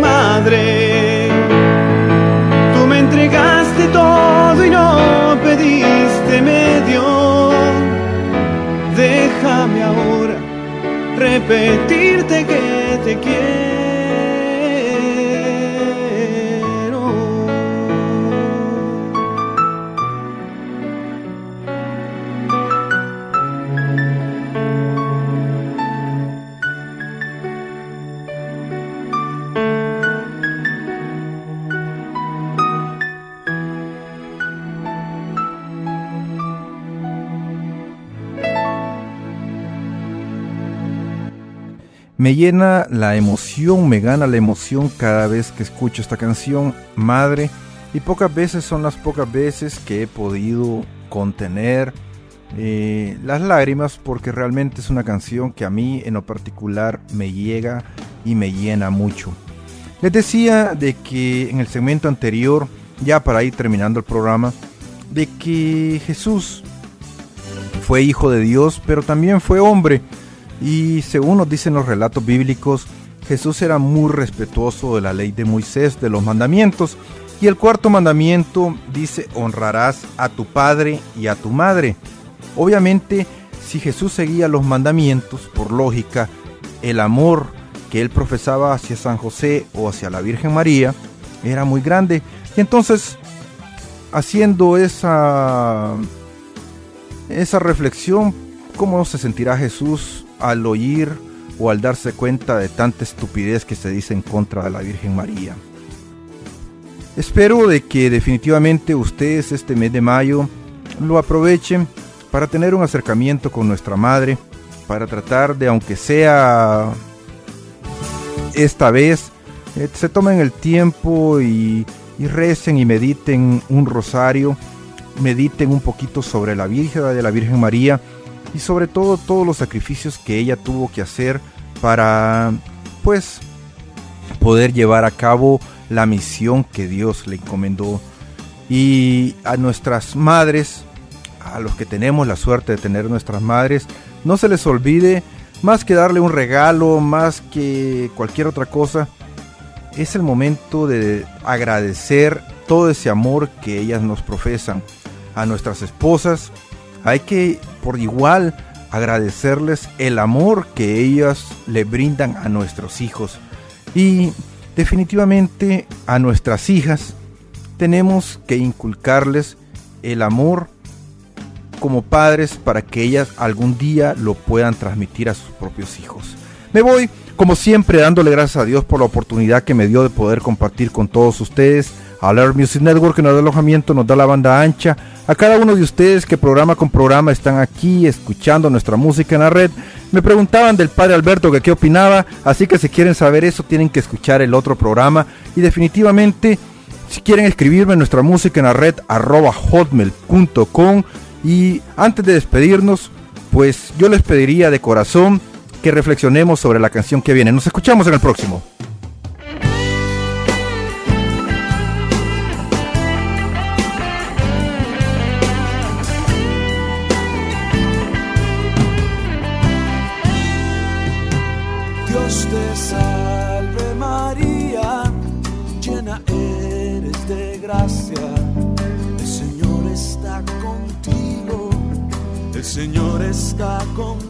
Madre, tú me entregaste todo y no pediste medio. Déjame ahora repetirte que te quiero. Me llena la emoción, me gana la emoción cada vez que escucho esta canción, Madre, y pocas veces son las pocas veces que he podido contener eh, las lágrimas porque realmente es una canción que a mí en lo particular me llega y me llena mucho. Les decía de que en el segmento anterior, ya para ir terminando el programa, de que Jesús fue hijo de Dios, pero también fue hombre. Y según nos dicen los relatos bíblicos, Jesús era muy respetuoso de la ley de Moisés, de los mandamientos. Y el cuarto mandamiento dice, honrarás a tu padre y a tu madre. Obviamente, si Jesús seguía los mandamientos, por lógica, el amor que él profesaba hacia San José o hacia la Virgen María era muy grande. Y entonces, haciendo esa, esa reflexión, ¿cómo se sentirá Jesús al oír o al darse cuenta de tanta estupidez que se dice en contra de la Virgen María. Espero de que definitivamente ustedes este mes de mayo lo aprovechen para tener un acercamiento con nuestra madre, para tratar de, aunque sea esta vez, eh, se tomen el tiempo y, y recen y mediten un rosario, mediten un poquito sobre la Virgen de la Virgen María y sobre todo todos los sacrificios que ella tuvo que hacer para pues poder llevar a cabo la misión que Dios le encomendó. Y a nuestras madres a los que tenemos la suerte de tener nuestras madres no se les olvide más que darle un regalo más que cualquier otra cosa es el momento de agradecer todo ese amor que ellas nos profesan a nuestras esposas hay que por igual agradecerles el amor que ellas le brindan a nuestros hijos. Y definitivamente a nuestras hijas tenemos que inculcarles el amor como padres para que ellas algún día lo puedan transmitir a sus propios hijos. Me voy, como siempre, dándole gracias a Dios por la oportunidad que me dio de poder compartir con todos ustedes. Alert Music Network que nos da alojamiento, nos da la banda ancha. A cada uno de ustedes que programa con programa están aquí escuchando nuestra música en la red. Me preguntaban del padre Alberto que qué opinaba, así que si quieren saber eso tienen que escuchar el otro programa. Y definitivamente, si quieren escribirme nuestra música en la red arroba hotmail.com. Y antes de despedirnos, pues yo les pediría de corazón que reflexionemos sobre la canción que viene. Nos escuchamos en el próximo. Señor está contigo